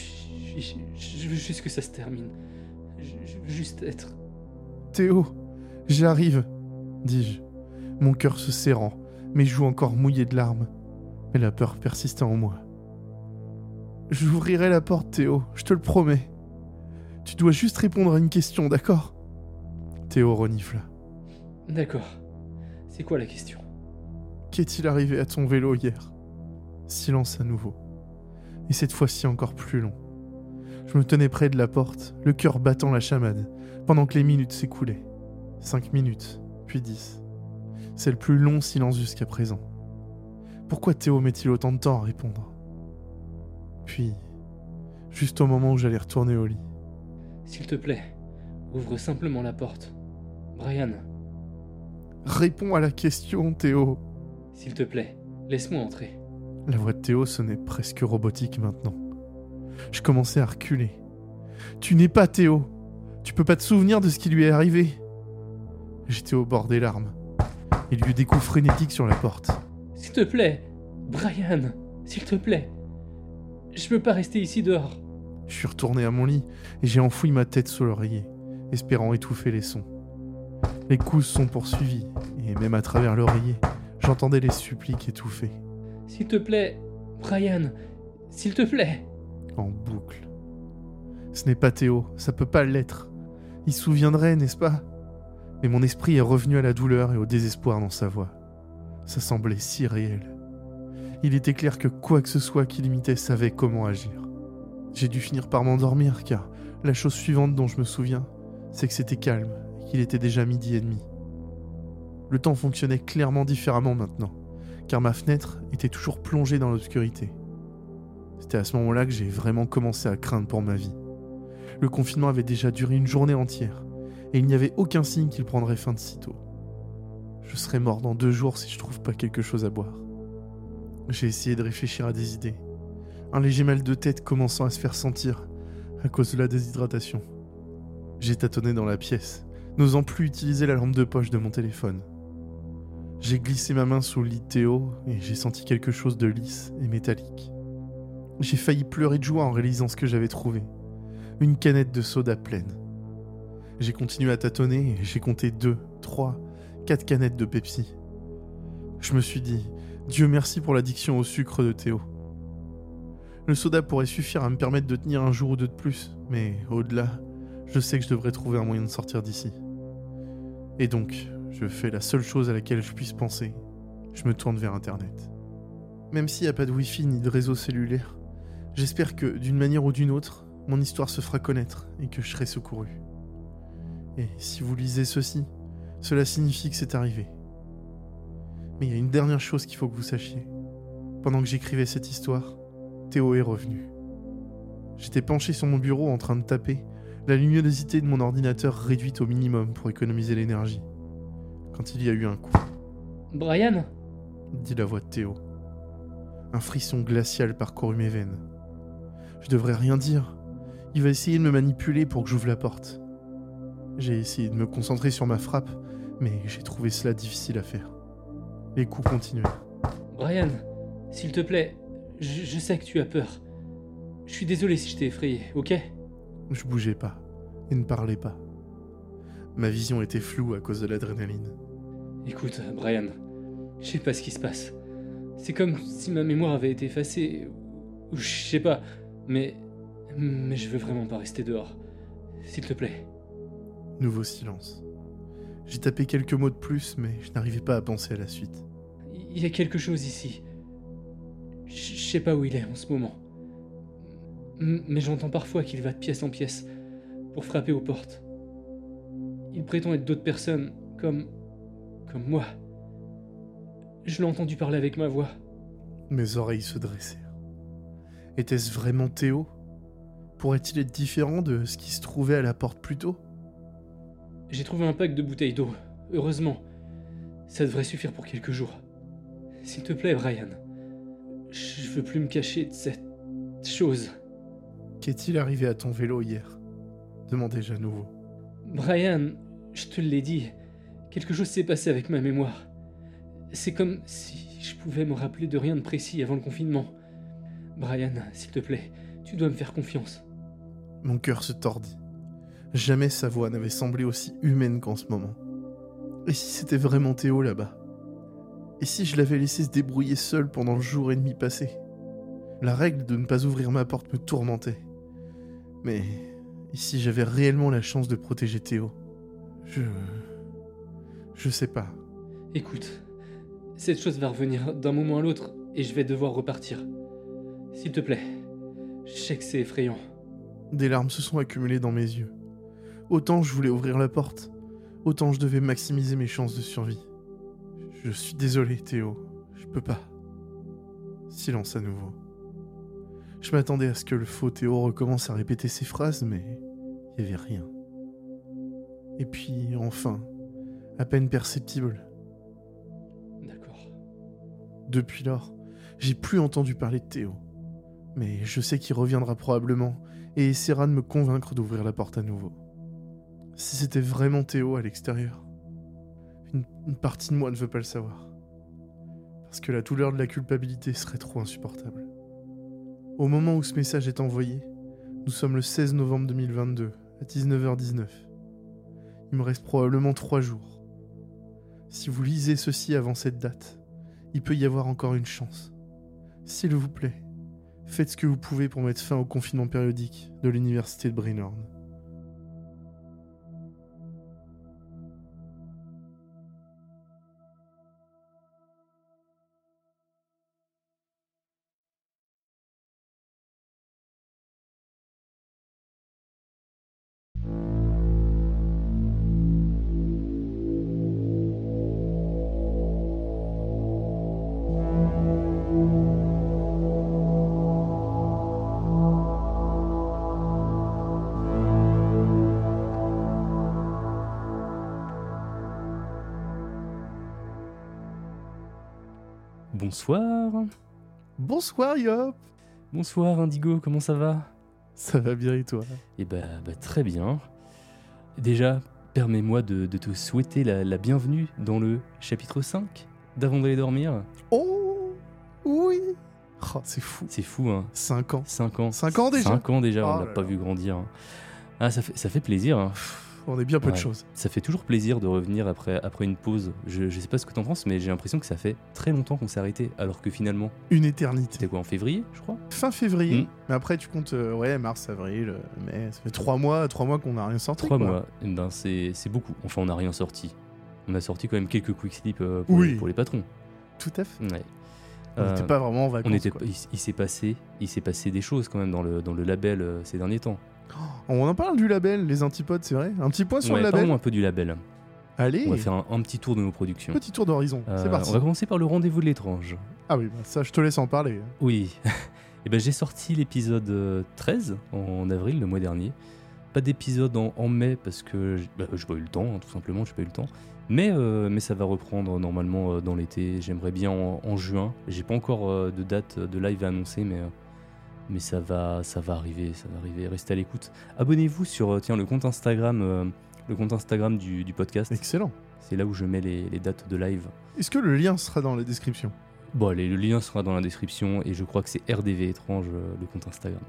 suis- je veux juste que ça se termine. Je, je veux juste être. Théo, j'arrive, dis-je, mon cœur se serrant, mes joues encore mouillées de larmes. Mais la peur persistait en moi. J'ouvrirai la porte, Théo, je te le promets. Tu dois juste répondre à une question, d'accord? Théo renifla. D'accord. C'est quoi la question? Qu'est-il arrivé à ton vélo hier? Silence à nouveau. Et cette fois-ci encore plus long. Je me tenais près de la porte, le cœur battant la chamade, pendant que les minutes s'écoulaient. Cinq minutes, puis dix. C'est le plus long silence jusqu'à présent. Pourquoi Théo met-il autant de temps à répondre? Puis, juste au moment où j'allais retourner au lit, S'il te plaît, ouvre simplement la porte. Brian, Réponds à la question, Théo s'il te plaît, laisse-moi entrer. La voix de Théo sonnait presque robotique maintenant. Je commençais à reculer. Tu n'es pas Théo. Tu peux pas te souvenir de ce qui lui est arrivé. J'étais au bord des larmes. Il y eut des coups frénétiques sur la porte. S'il te plaît, Brian, s'il te plaît. Je peux pas rester ici dehors. Je suis retourné à mon lit et j'ai enfoui ma tête sous l'oreiller, espérant étouffer les sons. Les coups se sont poursuivis, et même à travers l'oreiller, j'entendais les suppliques étouffées, S'il te plaît, Brian, s'il te plaît. en boucle. Ce n'est pas Théo, ça peut pas l'être. Il se souviendrait, n'est-ce pas? Mais mon esprit est revenu à la douleur et au désespoir dans sa voix. Ça semblait si réel. Il était clair que quoi que ce soit qui l'imitait savait comment agir. J'ai dû finir par m'endormir car la chose suivante dont je me souviens, c'est que c'était calme et qu'il était déjà midi et demi. Le temps fonctionnait clairement différemment maintenant, car ma fenêtre était toujours plongée dans l'obscurité. C'était à ce moment-là que j'ai vraiment commencé à craindre pour ma vie. Le confinement avait déjà duré une journée entière, et il n'y avait aucun signe qu'il prendrait fin de sitôt. Je serais mort dans deux jours si je trouve pas quelque chose à boire. J'ai essayé de réfléchir à des idées, un léger mal de tête commençant à se faire sentir à cause de la déshydratation. J'ai tâtonné dans la pièce, n'osant plus utiliser la lampe de poche de mon téléphone. J'ai glissé ma main sous le lit de Théo et j'ai senti quelque chose de lisse et métallique. J'ai failli pleurer de joie en réalisant ce que j'avais trouvé. Une canette de soda pleine. J'ai continué à tâtonner et j'ai compté deux, trois, quatre canettes de Pepsi. Je me suis dit, Dieu merci pour l'addiction au sucre de Théo. Le soda pourrait suffire à me permettre de tenir un jour ou deux de plus, mais au-delà, je sais que je devrais trouver un moyen de sortir d'ici. Et donc, je fais la seule chose à laquelle je puisse penser. Je me tourne vers Internet. Même s'il n'y a pas de Wi-Fi ni de réseau cellulaire, j'espère que, d'une manière ou d'une autre, mon histoire se fera connaître et que je serai secouru. Et si vous lisez ceci, cela signifie que c'est arrivé. Mais il y a une dernière chose qu'il faut que vous sachiez. Pendant que j'écrivais cette histoire, Théo est revenu. J'étais penché sur mon bureau en train de taper, la luminosité de mon ordinateur réduite au minimum pour économiser l'énergie. Quand il y a eu un coup, Brian dit la voix de Théo. Un frisson glacial parcourut mes veines. Je devrais rien dire. Il va essayer de me manipuler pour que j'ouvre la porte. J'ai essayé de me concentrer sur ma frappe, mais j'ai trouvé cela difficile à faire. Les coups continuèrent. Brian, s'il te plaît, je, je sais que tu as peur. Je suis désolé si je t'ai effrayé, ok? Je bougeais pas et ne parlais pas. Ma vision était floue à cause de l'adrénaline. Écoute, Brian, je sais pas ce qui se passe. C'est comme si ma mémoire avait été effacée, ou je sais pas, mais. Mais je veux vraiment pas rester dehors. S'il te plaît. Nouveau silence. J'ai tapé quelques mots de plus, mais je n'arrivais pas à penser à la suite. Il y a quelque chose ici. Je sais pas où il est en ce moment. M- Mais j'entends parfois qu'il va de pièce en pièce pour frapper aux portes. Il prétend être d'autres personnes, comme. comme moi. Je l'ai entendu parler avec ma voix. Mes oreilles se dressèrent. Était-ce vraiment Théo? Pourrait-il être différent de ce qui se trouvait à la porte plus tôt? J'ai trouvé un pack de bouteilles d'eau. Heureusement. Ça devrait suffire pour quelques jours. S'il te plaît, Brian. Je veux plus me cacher de cette chose. Qu'est-il arrivé à ton vélo hier? demandai-je à nouveau. Brian, je te l'ai dit, quelque chose s'est passé avec ma mémoire. C'est comme si je pouvais me rappeler de rien de précis avant le confinement. Brian, s'il te plaît, tu dois me faire confiance. Mon cœur se tordit. Jamais sa voix n'avait semblé aussi humaine qu'en ce moment. Et si c'était vraiment Théo là-bas? Et si je l'avais laissé se débrouiller seul pendant le jour et demi passé? La règle de ne pas ouvrir ma porte me tourmentait. Mais et si j'avais réellement la chance de protéger Théo? Je... Je sais pas. Écoute, cette chose va revenir d'un moment à l'autre et je vais devoir repartir. S'il te plaît, je sais que c'est effrayant. Des larmes se sont accumulées dans mes yeux. Autant je voulais ouvrir la porte, autant je devais maximiser mes chances de survie. Je suis désolé, Théo. Je peux pas. Silence à nouveau. Je m'attendais à ce que le faux Théo recommence à répéter ses phrases, mais il n'y avait rien. Et puis, enfin, à peine perceptible. D'accord. Depuis lors, j'ai plus entendu parler de Théo. Mais je sais qu'il reviendra probablement et essaiera de me convaincre d'ouvrir la porte à nouveau. Si c'était vraiment Théo à l'extérieur, une, partie de moi ne veut pas le savoir. Parce que la douleur de la culpabilité serait trop insupportable. Au moment où ce message est envoyé, nous sommes le 16 novembre 2022, à 19h19. Il me reste probablement trois jours. Si vous lisez ceci avant cette date, il peut y avoir encore une chance. S'il vous plaît, faites ce que vous pouvez pour mettre fin au confinement périodique de l'université de Brinhorn. Bonsoir. Bonsoir Yop Bonsoir Indigo, comment ça va? Ça va bien et toi? Eh bah, bah, très bien. Déjà, permets-moi de, de te souhaiter la, la bienvenue dans le chapitre 5 d'Avant d'aller dormir. Oh Oui Oh, c'est fou. C'est fou, hein 5 ans. 5 ans. 5 ans déjà 5 ans déjà, Oh on l'a là pas vu grandir. hein. Ah, ça fait, ça fait plaisir. hein. On est bien peu de choses. Ça fait toujours plaisir de revenir après, après une pause. Je, je sais pas ce que t'en penses, mais j'ai l'impression que ça fait très longtemps qu'on s'est arrêté, alors que finalement, Une éternité. c'était quoi en février, je crois? Fin février, Mm. mais après tu comptes, euh, ouais, mars, avril, euh, mai, ça fait trois mois, trois mois qu'on n'a rien sorti. Trois quoi. mois, Eh ben, c'est beaucoup. Enfin, on n'a rien sorti. On a sorti quand même quelques quick slips euh, pour, Oui. les, pour les patrons. Tout à fait. Ouais. On Euh, n'était pas vraiment en vacances. on était, quoi. il, il s'est passé, il passé des choses quand même dans le, dans le label ces derniers temps. On en parle du label, les antipodes, c'est vrai Un petit point sur Ouais, le label parlons un peu du label. Allez, On va faire un, un petit tour de nos productions. petit tour d'horizon. Euh, c'est parti. on va commencer par le rendez-vous de l'étrange. Ah oui, bah, ça, je te laisse en parler. Oui. *laughs* Et ben j'ai sorti l'épisode euh, 13 en avril le mois dernier. Pas d'épisode en, en mai parce que bah, j'ai pas eu le temps, hein, tout simplement, j'ai pas eu le temps. Mais, euh, mais ça va reprendre normalement euh, dans l'été. J'aimerais bien en, en juin. J'ai pas encore euh, de date de live à annoncer, mais, euh, mais ça, va, ça va arriver. Ça va arriver. Restez à l'écoute. Abonnez-vous sur euh, tiens, le compte Instagram, euh, le compte Instagram du, du podcast. Excellent. C'est là où je mets les, les dates de live. Est-ce que le lien sera dans la description? Bon, allez, le lien sera dans la description et je crois que c'est RDV étrange euh, le compte Instagram.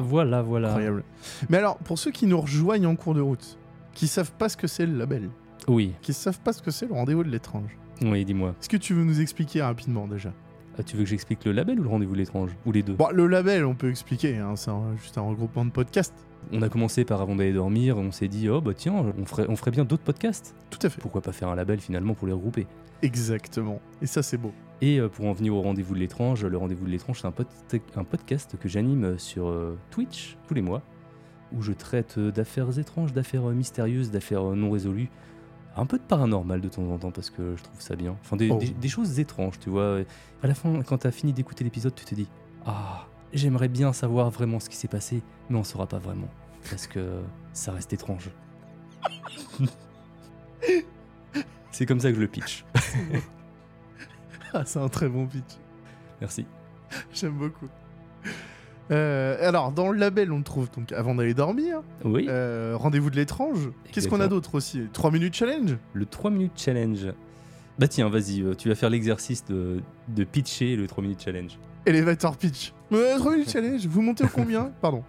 Voilà, voilà. Incroyable. Mais alors, pour ceux qui nous rejoignent en cours de route, qui savent pas ce que c'est le label, Oui, qui savent pas ce que c'est le rendez-vous de l'étrange, oui, dis-moi. est-ce que tu veux nous expliquer rapidement déjà? Ah, tu veux que j'explique le label ou le rendez-vous de l'étrange Ou les deux Bon, le label, on peut expliquer, hein, c'est un- juste un regroupement de podcasts. On a commencé par avant d'aller dormir, on s'est dit, oh bah tiens, on ferait, on ferait bien d'autres podcasts. Tout à fait. Pourquoi pas faire un label finalement pour les regrouper Exactement. Et ça, c'est beau. Et euh, pour en venir au rendez-vous de l'étrange, le rendez-vous de l'étrange, c'est un, pod- un podcast que j'anime sur euh, Twitch tous les mois, où je traite euh, d'affaires étranges, d'affaires euh, mystérieuses, d'affaires euh, non résolues. Un peu de paranormal de temps en temps parce que je trouve ça bien. Enfin, des, Oh. des- des choses étranges, tu vois. À la fin, quand t'as fini d'écouter l'épisode, tu te dis Ah, j'aimerais bien savoir vraiment ce qui s'est passé, mais on saura pas vraiment. Parce que ça reste étrange. *laughs* C'est comme ça que je le pitch. Ah, c'est un très bon pitch. Merci. J'aime beaucoup. Euh, alors, dans le label, on le trouve donc avant d'aller dormir. Oui. Euh, Rendez-vous de l'étrange. Qu'est-ce qu'on a d'autre aussi? 3 minutes challenge? Le 3 minutes challenge. Bah tiens, vas-y, euh, tu vas faire l'exercice de, de pitcher le 3 minutes challenge. Elevator pitch. Euh, 3 minutes challenge, vous montez au combien? *laughs* Pardon.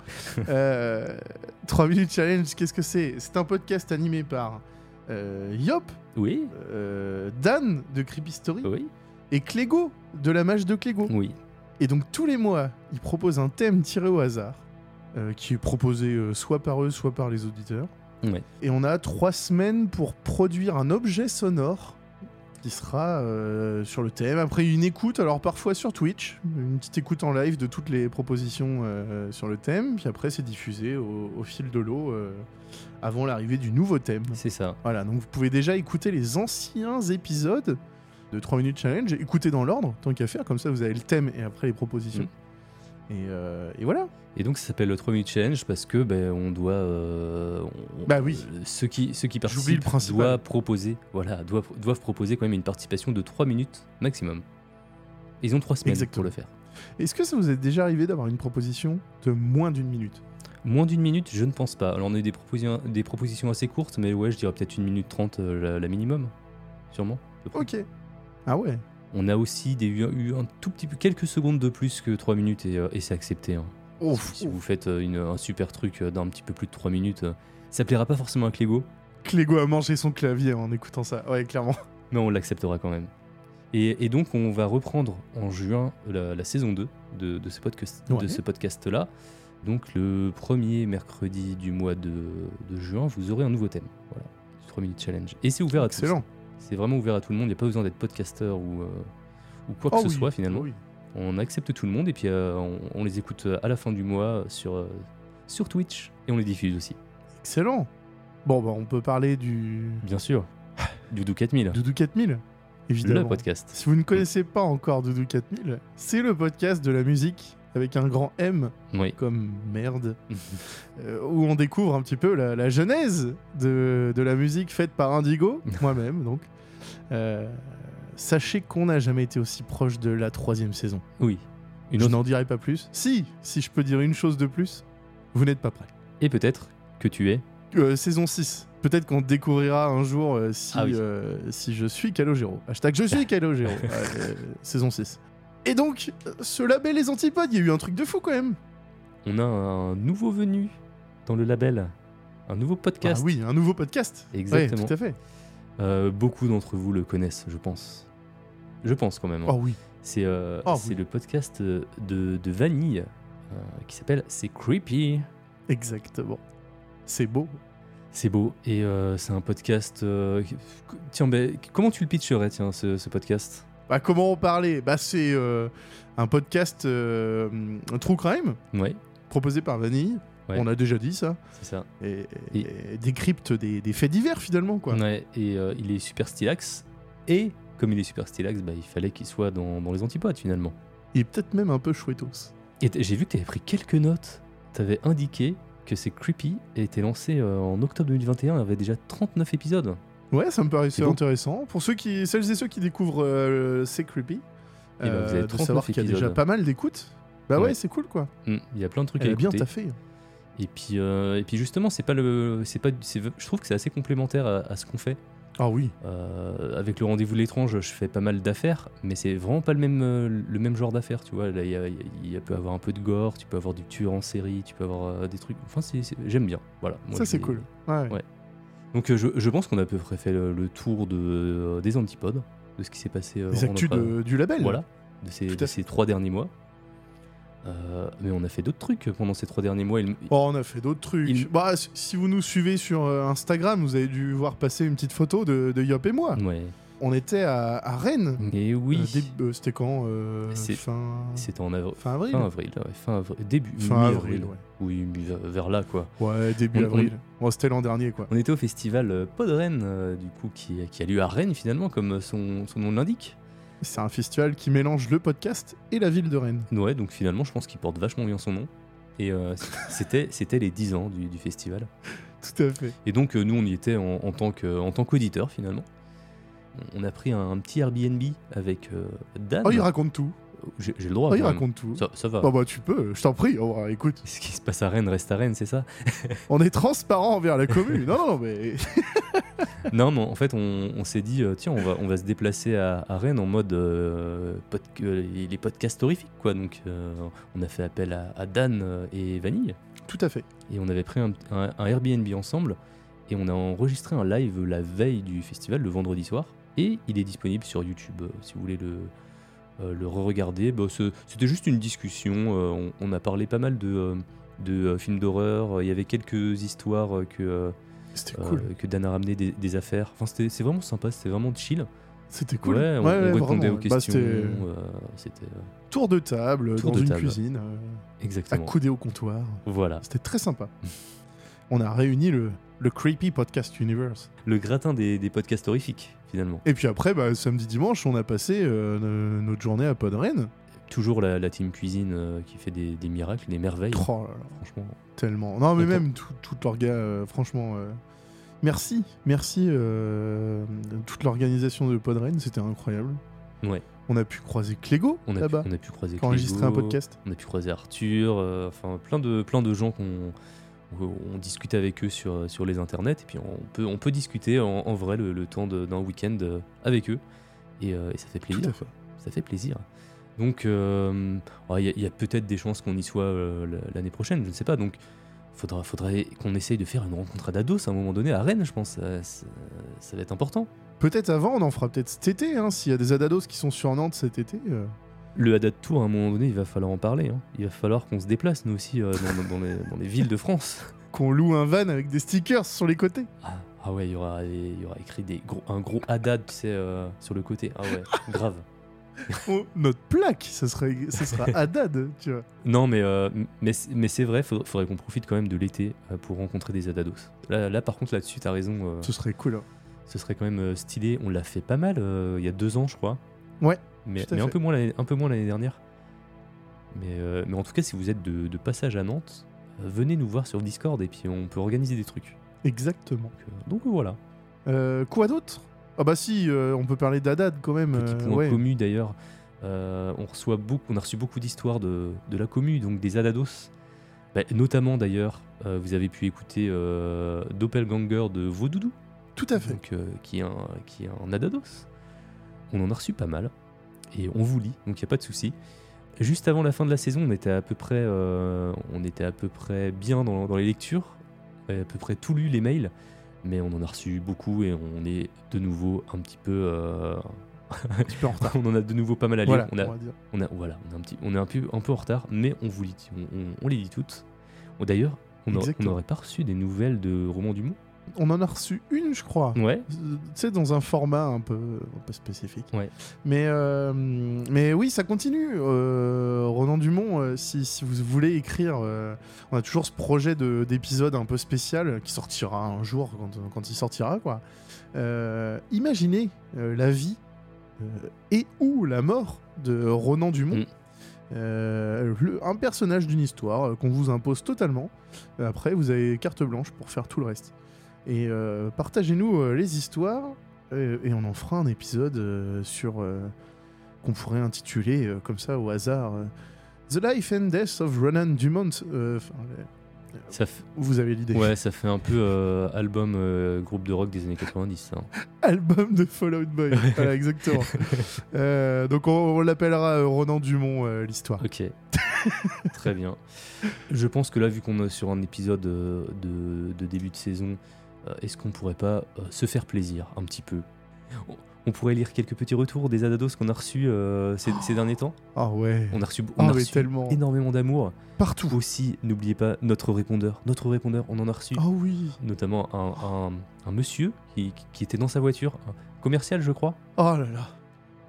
Euh, 3 minutes challenge, qu'est-ce que c'est? C'est un podcast animé par Yop, Oui, Dan de Creepy Story oui, et Clégo de la mage de Clégo. oui. Et donc tous les mois, ils proposent un thème tiré au hasard euh, qui est proposé euh, soit par eux, soit par les auditeurs. Ouais. Et on a trois semaines pour produire un objet sonore qui sera euh, sur le thème. Après une écoute, alors parfois sur Twitch, une petite écoute en live de toutes les propositions euh, sur le thème. Puis après c'est diffusé au, au fil de l'eau euh, avant l'arrivée du nouveau thème. C'est ça. Voilà, donc vous pouvez déjà écouter les anciens épisodes de 3 minutes challenge, écoutez dans l'ordre, tant qu'à faire, comme ça vous avez le thème et après les propositions. Mm. Et, euh, et voilà. Et donc ça s'appelle le 3 minutes challenge parce que ben, on doit. euh, on- Bah oui. euh, ceux qui, ceux qui le participent principal. doivent proposer, voilà, doivent, doivent proposer quand même une participation de 3 minutes maximum. Ils ont 3 semaines Exactement. pour le faire. Est-ce que ça vous est déjà arrivé d'avoir une proposition de moins d'une minute? Moins d'une minute, je ne pense pas. Alors on a eu des propositions, des propositions assez courtes, mais ouais, je dirais peut-être une minute trente euh, la, la minimum. Sûrement. Ok. Ah ouais On a aussi des, eu, un tout petit peu, quelques secondes de plus que 3 minutes et, euh, et c'est accepté. hein. Ouf, Si, si vous faites euh, une- un super truc euh, d'un petit peu plus de 3 minutes, ça plaira pas forcément à Clégo, Clégo a mangé son clavier en écoutant ça. Ouais, clairement. *laughs* mais on l'acceptera quand même. Et, et donc on va reprendre en juin la, la saison 2 de, de ce Ouais. podcast-là. Donc le premier mercredi du mois de, de juin, vous aurez un nouveau thème. Voilà, du 3 minutes challenge. Et c'est ouvert à tous. Excellent. C'est vraiment ouvert à tout le monde, il n'y a pas besoin d'être podcasteur ou, euh, ou quoi que Oh ce oui, soit finalement. oui. On accepte tout le monde et puis euh, on, on les écoute à la fin du mois sur, euh, sur Twitch et on les diffuse aussi. Excellent. Bon, bah on peut parler du Bien sûr. Doudou 4000, Doudou 4000, évidemment. le podcast. Si vous ne connaissez pas encore Doudou 4000, c'est le podcast de la musique avec un grand M Oui. comme merde, *laughs* euh, où on découvre un petit peu la, la genèse de, de la musique faite par Indigo, *laughs* moi-même donc. Euh, sachez qu'on n'a jamais été aussi proche de la troisième saison. Oui. Une je n'en dirai pas plus. Si, si je peux dire une chose de plus, vous n'êtes pas prêts. Et peut-être que tu es. Euh, saison 6. Peut-être qu'on découvrira un jour euh, si, Ah oui. euh, si je suis Calogero. Hashtag je suis *laughs* Calogero. Saison 6. Et donc, ce label Les Antipodes, il y a eu un truc de fou quand même. On a un nouveau venu dans le label. un nouveau Ah podcast. oui, un nouveau podcast. Exactement. Ouais, tout à fait. Euh, beaucoup d'entre vous le connaissent, je pense. Je pense quand même. hein. Oh oui. C'est euh, Oh, oui. le podcast euh, de, de Vanille euh, qui s'appelle C'est Creepy. Exactement. C'est beau. C'est beau et c'est un podcast. Tiens, ben, comment tu le pitcherais, tiens, ce, ce podcast? Bah, comment en parler? Bah, c'est euh, un podcast euh, un true crime Ouais, proposé par Vanille. Ouais. On a déjà dit ça. c'est ça. Et, Et- et décrypte des, des faits divers finalement, quoi. Ouais, et euh, il est super stylax. Et comme il est super stylax, bah, il fallait qu'il soit dans, dans les antipodes finalement. Il est peut-être même un peu chouettos. J'ai vu que tu avais pris quelques notes. Tu avais indiqué que c'est creepy et était lancé en octobre 2021. Il y avait déjà 39 épisodes. Ouais, ça me paraissait intéressant. Pour ceux qui, celles et ceux qui découvrent euh, C'est Creepy, Eh ben, vous avez euh, de 39 savoir qu'il y a déjà pas mal d'écoutes. Bah ouais, Ouais. c'est cool quoi. Hmm, il y a plein de trucs Elle à bien écouter. taffé. Et puis, euh, et puis justement, c'est pas le, c'est pas, je trouve que c'est assez complémentaire à, à ce qu'on fait. Ah oui. Euh, avec le rendez-vous de l'étrange, je fais pas mal d'affaires, mais c'est vraiment pas le même, le même genre d'affaires, tu vois. Là, il y a, il y a- peut avoir un peu de gore, tu peux avoir du tueur en série, tu peux avoir des trucs. Enfin, j'aime bien. Voilà. Moi, ça c'est cool. Ouais. Ouais. Donc, euh, je, je pense qu'on a à peu près fait le, le tour de, euh, des antipodes, de ce qui s'est passé. euh, Les en actus notre- de- du label. Voilà, de ces, de trois derniers mois. Euh, mais on a fait d'autres trucs pendant ces trois derniers mois. Il- Oh, on a fait d'autres trucs. Il- Bah, si- vous nous suivez sur euh, Instagram, vous avez dû voir passer une petite photo de, de Yop et moi. Ouais. On était à, à Rennes. Et oui, Euh, euh, C'était quand euh, fin... c'était en avril. fin avril Fin avril, ouais, fin début, Fin avril, ouais. Oui, vers- là quoi. Ouais, début On- on- avril. Bon, c'était l'an dernier, quoi. On était au festival Pod Rennes, du coup, qui, qui a lieu à Rennes finalement, comme son, son nom l'indique. C'est un festival qui mélange le podcast et la ville de Rennes. Ouais, donc finalement, je pense qu'il porte vachement bien son nom. Et euh, c'était, c'était les 10 ans du, du festival. *laughs* Tout à fait. Et donc, nous, on y était en, en tant qu'auditeur finalement. On a pris un, un petit Airbnb avec euh, Dan. Oh, il raconte tout. J'ai, j'ai le droit. Oh, il quand même. raconte tout. Ça, ça va. Bah, bah, tu peux, je t'en prie. Oh, bah, écoute, Ce qui se passe à Rennes reste à Rennes, c'est ça? *laughs* On est transparent envers la commune. non, non, mais. *laughs* Non, mais en fait, on, on s'est dit, euh, tiens, on va, on va se déplacer à, à Rennes en mode euh, pod- euh, les les podcasts horrifiques, quoi. Donc, euh, on a fait appel à, à Dan euh, et Vanille, Tout à fait. et on avait pris un, un- un Airbnb ensemble, et on a enregistré un live la veille du festival, le vendredi soir, et il est disponible sur YouTube, euh, si vous voulez le, euh, le re-regarder. Bah, C'était juste une discussion, euh, on, on a parlé pas mal de, euh, de films d'horreur, il y avait quelques histoires que... C'était cool. que Dan a ramené des, des affaires. Enfin, c'est vraiment sympa, c'était vraiment chill. C'était cool. Ouais, on, Ouais, on répondait aux Bah, questions. c'était c'était tour de table Tour dans de une table. cuisine, exactement. accoudé au comptoir. Voilà, C'était très sympa. *laughs* On a réuni le, le Creepy Podcast Universe. le gratin des, des podcasts horrifiques, finalement. Et puis après, bah, samedi dimanche, on a passé euh, no- notre journée à Podren. Toujours la, la team cuisine euh, qui fait des, des miracles, des merveilles. Oh là là, Franchement, tellement. Non, mais même tout, toute l'orga, euh, franchement. euh, merci, merci. toute l'organisation de Podren, c'était incroyable. Ouais. On a pu croiser Clégo là-bas, on a pu croiser qui a enregistré un Clégo, podcast. On a pu croiser Arthur, enfin plein de, plein de gens qu'on on, on discute avec eux sur, sur les internets. Et puis on peut, on peut discuter en, en vrai le, le temps d'un week-end euh, avec eux. Et, euh, et ça fait plaisir. Fait. Ça fait plaisir. Donc, euh, il y a, peut-être des chances qu'on y soit euh, l'année prochaine, je ne sais pas. Donc, faudra, faudrait qu'on essaye de faire une rencontre à Dados à un moment donné à Rennes, je pense. Ça, ça- ça va être important. Peut-être avant, on en fera peut-être cet été, hein, s'il y a des Adados qui sont sur Nantes cet été. Le Haddad Tour, à un moment donné, il va falloir en parler. hein. Il va falloir qu'on se déplace, nous aussi, euh, dans, les, dans les villes de France. *laughs* qu'on loue un van avec des stickers sur les côtés. Ah, ah ouais, il y aura, il y aura écrit des gros, un gros Haddad, tu sais, euh, sur le côté. Ah ouais, *laughs* grave. Oh, notre plaque, ça, serait, ça sera *laughs* Haddad, tu vois. Non, mais, euh, mais, mais c'est vrai, faudrait, faudrait qu'on profite quand même de l'été pour rencontrer des Adados. Là, là par contre, là-dessus, t'as raison. Ce serait cool. hein. ce serait quand même stylé. On l'a fait pas mal il y a deux ans, je crois. Ouais, Mais, un, peu moins l'année, un peu moins l'année dernière. Mais, euh, mais en tout cas, si vous êtes de, de passage à Nantes, euh, venez nous voir sur Discord et puis on peut organiser des trucs. Exactement. Donc, euh, donc voilà. Quoi d'autre? Ah bah si, on peut parler d'Haddad quand même. Petit point ouais. commu d'ailleurs. On, reçoit beaucoup, on a reçu beaucoup d'histoires de, de la commu, donc des Adados. Bah, notamment d'ailleurs, vous avez pu écouter Doppelganger de Vaudoudou, Tout à fait. donc, qui, est un, qui est un Adados. On en a reçu pas mal. Et on vous lit, donc il n'y a pas de souci. Juste avant la fin de la saison, on était à peu près, euh, on était à peu près bien dans, dans les lectures. à peu près tout lu les mails, mais on en a reçu beaucoup et on est de nouveau un petit peu. euh, Un petit peu en retard. *laughs* on en a de nouveau pas mal à lire. Voilà, on, a, on va dire. on a, voilà, on est un petit, on est un peu, un peu en retard, mais on vous lit, on, les dit toutes. D'ailleurs, on n'aurait pas reçu des nouvelles de Roman Dumont? On en a reçu une, je crois. Ouais. Euh, Tu sais, dans un format un peu, un peu spécifique. Ouais. Mais, euh, mais oui, ça continue. Euh, Ronan Dumont, euh, si, si vous voulez écrire, on a toujours ce projet de- d'épisode un peu spécial qui sortira un jour quand, quand il sortira. Quoi. Imaginez la vie et ou la mort de Ronan Dumont. Mm. Euh, le- un personnage d'une histoire euh, qu'on vous impose totalement. Après, vous avez carte blanche pour faire tout le reste. Et euh, partagez-nous euh, les histoires euh, et on en fera un épisode sur qu'on pourrait intituler comme ça au hasard The Life and Death of Ronan Dumont. Enfin, Ça f- vous avez l'idée. ouais, ça fait un peu euh, album euh, groupe de rock des années 90. ça, hein. *laughs* Album de Fallout Boy. voilà, exactement. *laughs* Euh, donc on, on l'appellera Ronan Dumont l'histoire. Ok. *laughs* Très bien. Je pense que là, vu qu'on est sur un épisode de, de début de saison, est-ce qu'on pourrait pas euh, se faire plaisir un petit peu? On, pourrait lire quelques petits retours des Adados qu'on a reçus euh, ces, ces derniers temps? Ah ouais. On a reçu, on Ah a reçu tellement. énormément d'amour. Partout. Aussi, n'oubliez pas notre répondeur. Notre répondeur, on en a reçu Ah oui. notamment un, un- un monsieur qui, qui était dans sa voiture, un commercial, je crois. Oh là là.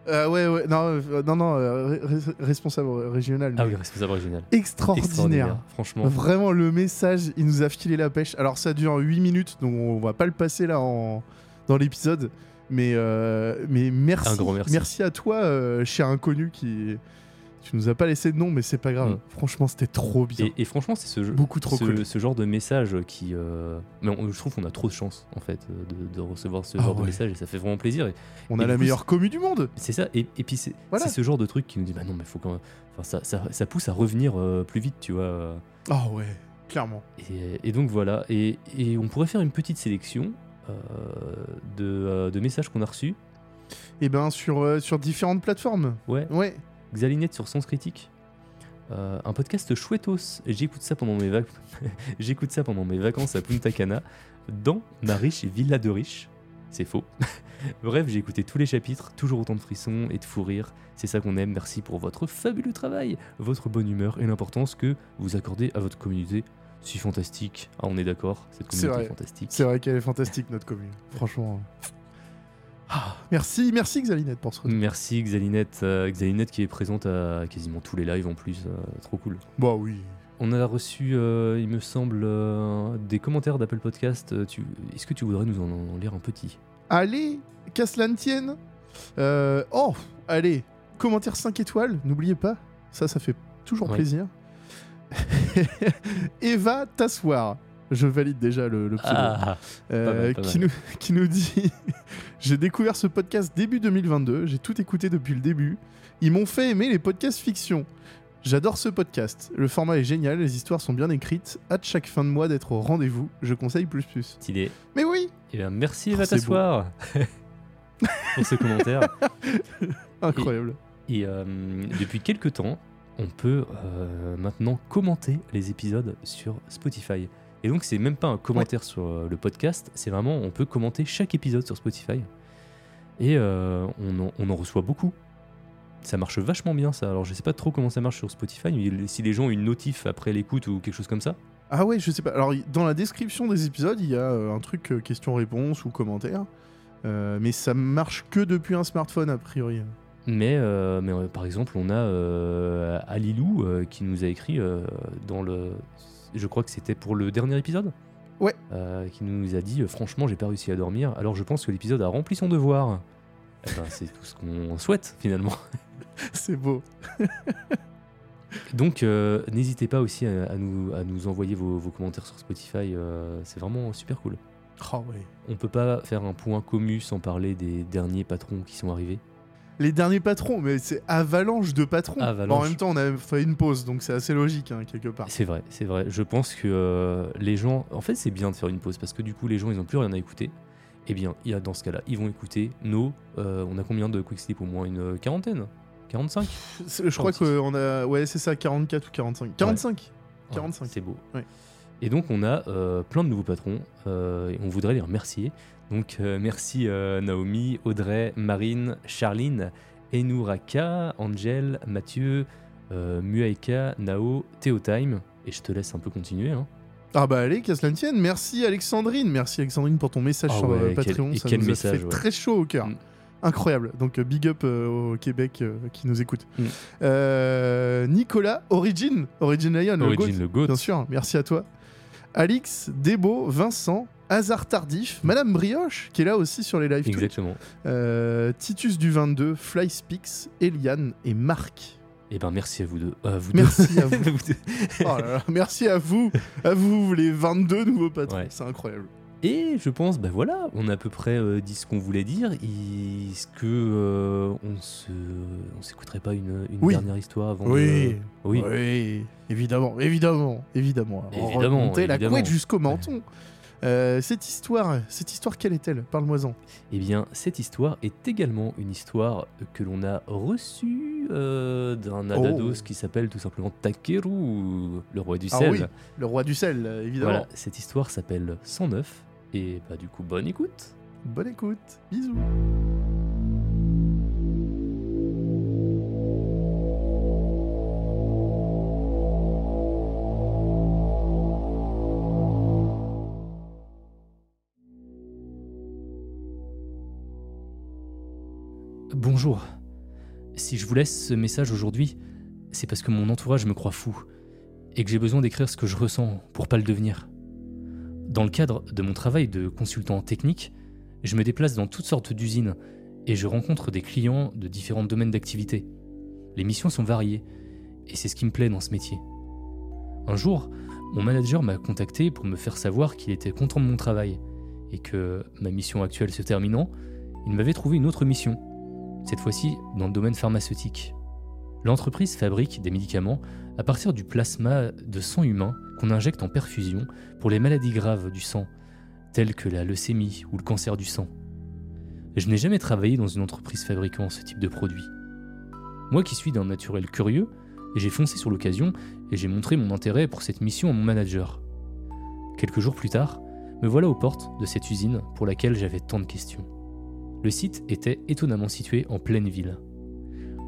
Euh, ouais, ouais. Non, euh, non, non. euh, responsable régional. Ah oui, responsable régional. Extraordinaire. Extraordinaire, franchement. Vraiment, le message, il nous a filé la pêche. Alors, ça dure 8 minutes, donc on va pas le passer là en... dans l'épisode. Mais, mais merci. Un grand merci. à toi, cher inconnu, qui. Tu nous as pas laissé de nom, mais c'est pas grave. Mm. Franchement, c'était trop bien. Et, et franchement, c'est ce. Beaucoup trop ce, cool. ce genre de message qui. euh, Mais on- je trouve qu'on a trop de chance, en fait, euh, de, de recevoir ce Ah genre de message et ça fait vraiment plaisir. Et On et a la coup, meilleure commu du monde. C'est ça. Et, et puis, c'est Voilà. ce genre de truc qui nous dit bah non, mais faut quand même. Enfin, ça, ça, ça pousse à revenir euh, plus vite, tu vois. Ah ouais, clairement. Et, donc voilà. Et, et on pourrait faire une petite sélection euh, de, de messages qu'on a reçus. Et ben, sur, euh, sur différentes plateformes. Ouais. Ouais. Xalinette sur Sens Critique. Euh, un podcast chouettos. Et J'écoute ça pendant mes vac- *laughs* J'écoute ça pendant mes vacances à Punta Cana, dans ma riche villa de riche. C'est faux. *laughs* Bref, j'ai écouté tous les chapitres, toujours autant de frissons et de fou rire. C'est ça qu'on aime. Merci pour votre fabuleux travail, votre bonne humeur et l'importance que vous accordez à votre communauté. Si fantastique. Ah, on est d'accord, cette communauté vrai. est fantastique. C'est vrai qu'elle est fantastique, notre commune. Franchement. Ah, *gasps* merci, merci Xalinette pour ce retour. Merci Xalinette, euh, Xalinette qui est présente à quasiment tous les lives en plus, euh, trop cool. Bah oui. On a reçu, euh, il me semble, des commentaires d'Apple Podcast. Tu- Est-ce que tu voudrais nous en, en lire un petit? Allez, qu'à cela ne tienne. Oh, allez, commentaire 5 étoiles, n'oubliez pas. Ça, ça fait toujours Ouais. plaisir. *laughs* Eva Tassoir. Je valide déjà le, le pseudo. Ah nous, qui nous dit J'ai découvert ce podcast début 2022, j'ai tout écouté depuis le début. Ils m'ont fait aimer les podcasts fiction. J'adore ce podcast. Le format est génial, les histoires sont bien écrites. Hâte chaque fin de mois d'être au rendez-vous. Je conseille plus plus. Stylé. Mais oui Eh bien, merci, Oh, va t'asseoir *laughs* pour ce commentaire. *laughs* Incroyable. Et euh, depuis quelques temps, on peut euh, maintenant commenter les épisodes sur Spotify. Et donc, c'est même pas un commentaire sur euh, le podcast, c'est vraiment, on peut commenter chaque épisode sur Spotify. Et euh, on, en, on en reçoit beaucoup. Ça marche vachement bien, ça. Alors, je sais pas trop comment ça marche sur Spotify, mais si les gens ont une notif après l'écoute ou quelque chose comme ça. Ah ouais, je sais pas. Alors, dans la description des épisodes, il y a euh, un truc euh, question-réponse ou commentaire. Euh, mais ça marche que depuis un smartphone, a priori. Mais, euh, mais euh, par exemple, on a euh, Alilou qui nous a écrit dans le. Je crois que c'était pour le dernier épisode. Ouais. Euh, qui nous a dit euh, Franchement, j'ai pas réussi à dormir, alors je pense que l'épisode a rempli son devoir. Eh ben, c'est tout ce qu'on souhaite finalement. *laughs* C'est beau. Donc, euh, n'hésitez pas aussi à, à nous, à nous envoyer vos, vos commentaires sur Spotify, euh, c'est vraiment super cool. Oh ouais. On peut pas faire un point commu sans parler des derniers patrons qui sont arrivés. Les derniers patrons, mais c'est avalanche de patrons. Avalanche. Bon, en même temps, on a fait une pause, donc c'est assez logique, hein, quelque part. C'est vrai, c'est vrai. Je pense que euh, les gens. En fait, c'est bien de faire une pause parce que du coup, les gens, ils n'ont plus rien à écouter. Eh bien, il y a, dans ce cas-là, ils vont écouter nos. euh, on a combien de Quick Sleep? Au moins une quarantaine? 45 C'est- Je crois 46. qu'on a. Ouais, c'est ça, 44 ou 45. 45 45. Ouais, C'est beau. Ouais. Et donc on a euh, plein de nouveaux patrons euh, et on voudrait les remercier. Donc euh, merci Naomi, Audrey, Marine, Charline, Enuraka, Angel, Mathieu, Muaika, Nao, Théotime. Et je te laisse un peu continuer. hein. Ah bah allez, qu'à cela ne tienne. Merci Alexandrine. Merci Alexandrine pour ton message Ah sur ouais, quel- Patreon. et Ça quel nous a message, fait ouais. très chaud au cœur. Mm. Incroyable. Donc big up euh, au Québec euh, qui nous écoute. Mm. Euh, Nicolas, Origin, Origin Lion, le Origin GOAT, le GOAT. bien sûr. Merci à toi. Alix, Debo, Vincent, Hasard Tardif, Madame Brioche qui est là aussi sur les live. Exactement. Euh, Titus du 22, Flyspix, Eliane et Marc. Et ben merci à vous deux. À vous Merci à *laughs* vous. Vous deux. Oh là là, merci à vous, à vous les 22 nouveaux patrons, Ouais. c'est incroyable. Et je pense, ben voilà, on a à peu près euh, dit ce qu'on voulait dire. Est-ce que euh, on se, on s'écouterait pas une, une Oui. dernière histoire avant Oui. de... Oui. Oui, évidemment, évidemment, évidemment. On Évidemment, remontait la couette jusqu'au menton. Euh, cette histoire, cette histoire, quelle est-elle? Parle-moi-en. Eh bien, cette histoire est également une histoire que l'on a reçue euh, d'un Adados Oh. qui s'appelle tout simplement Takeru, le roi du Ah sel. oui, le roi du sel, évidemment. Voilà, cette histoire s'appelle 109. Et bah du coup, bonne écoute. Bonne écoute, bisous. Bonjour. Si je vous laisse ce message aujourd'hui, c'est parce que mon entourage me croit fou et que j'ai besoin d'écrire ce que je ressens pour pas le devenir. Dans le cadre de mon travail de consultant technique, je me déplace dans toutes sortes d'usines et je rencontre des clients de différents domaines d'activité. Les missions sont variées et c'est ce qui me plaît dans ce métier. Un jour, mon manager m'a contacté pour me faire savoir qu'il était content de mon travail et que, ma mission actuelle se terminant, il m'avait trouvé une autre mission cette fois-ci dans le domaine pharmaceutique. L'entreprise fabrique des médicaments à partir du plasma de sang humain qu'on injecte en perfusion pour les maladies graves du sang, telles que la leucémie ou le cancer du sang. Je n'ai jamais travaillé dans une entreprise fabriquant ce type de produit. Moi qui suis d'un naturel curieux, j'ai foncé sur l'occasion et j'ai montré mon intérêt pour cette mission à mon manager. Quelques jours plus tard, me voilà aux portes de cette usine pour laquelle j'avais tant de questions. Le site était étonnamment situé en pleine ville.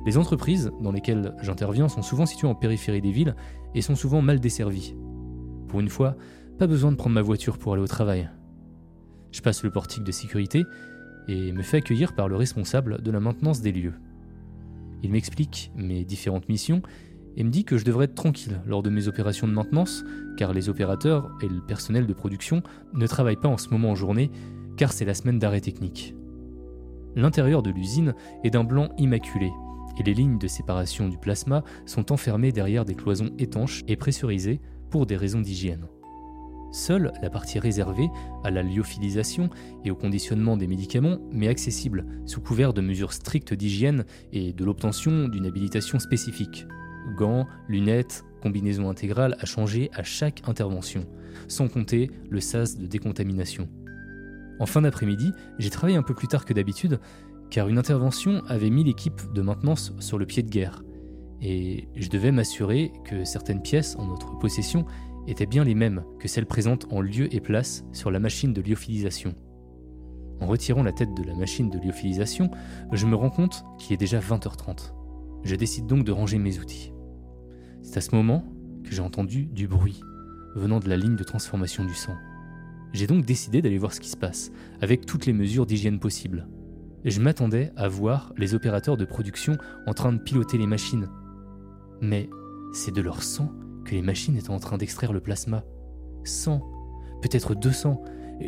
Les entreprises dans lesquelles j'interviens sont souvent situées en périphérie des villes et sont souvent mal desservies. Pour une fois, pas besoin de prendre ma voiture pour aller au travail. Je passe le portique de sécurité et me fais accueillir par le responsable de la maintenance des lieux. Il m'explique mes différentes missions et me dit que je devrais être tranquille lors de mes opérations de maintenance, car les opérateurs et le personnel de production ne travaillent pas en ce moment en journée, car c'est la semaine d'arrêt technique. L'intérieur de l'usine est d'un blanc immaculé, et les lignes de séparation du plasma sont enfermées derrière des cloisons étanches et pressurisées pour des raisons d'hygiène. Seule la partie réservée à la lyophilisation et au conditionnement des médicaments m'est accessible sous couvert de mesures strictes d'hygiène et de l'obtention d'une habilitation spécifique. Gants, lunettes, combinaison intégrale à changer à chaque intervention, sans compter le sas de décontamination. En fin d'après-midi, j'ai travaillé un peu plus tard que d'habitude, car une intervention avait mis l'équipe de maintenance sur le pied de guerre, et je devais m'assurer que certaines pièces en notre possession étaient bien les mêmes que celles présentes en lieu et place sur la machine de lyophilisation. En retirant la tête de la machine de lyophilisation, je me rends compte qu'il est déjà 20h30. Je décide donc de ranger mes outils. C'est à ce moment que j'ai entendu du bruit venant de la ligne de transformation du sang. J'ai donc décidé d'aller voir ce qui se passe, avec toutes les mesures d'hygiène possibles. Je m'attendais à voir les opérateurs de production en train de piloter les machines. Mais c'est de leur sang que les machines étaient en train d'extraire le plasma. 100, peut-être 200,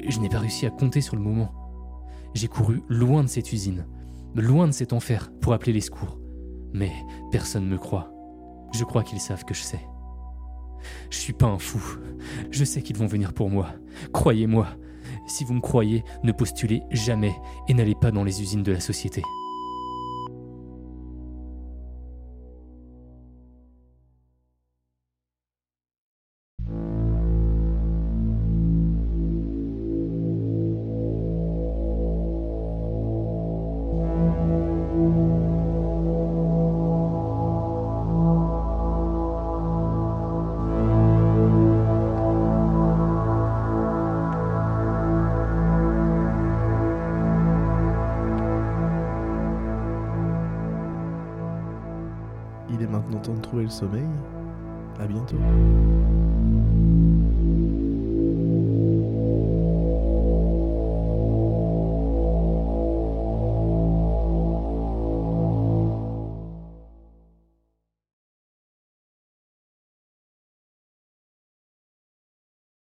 je n'ai pas réussi à compter sur le moment. J'ai couru loin de cette usine, loin de cet enfer pour appeler les secours. Mais personne ne me croit. Je crois qu'ils savent que je sais. Je suis pas un fou. Je sais qu'ils vont venir pour moi. Croyez-moi. Si vous me croyez, ne postulez jamais et n'allez pas dans les usines de la société. Sommeil. À bientôt.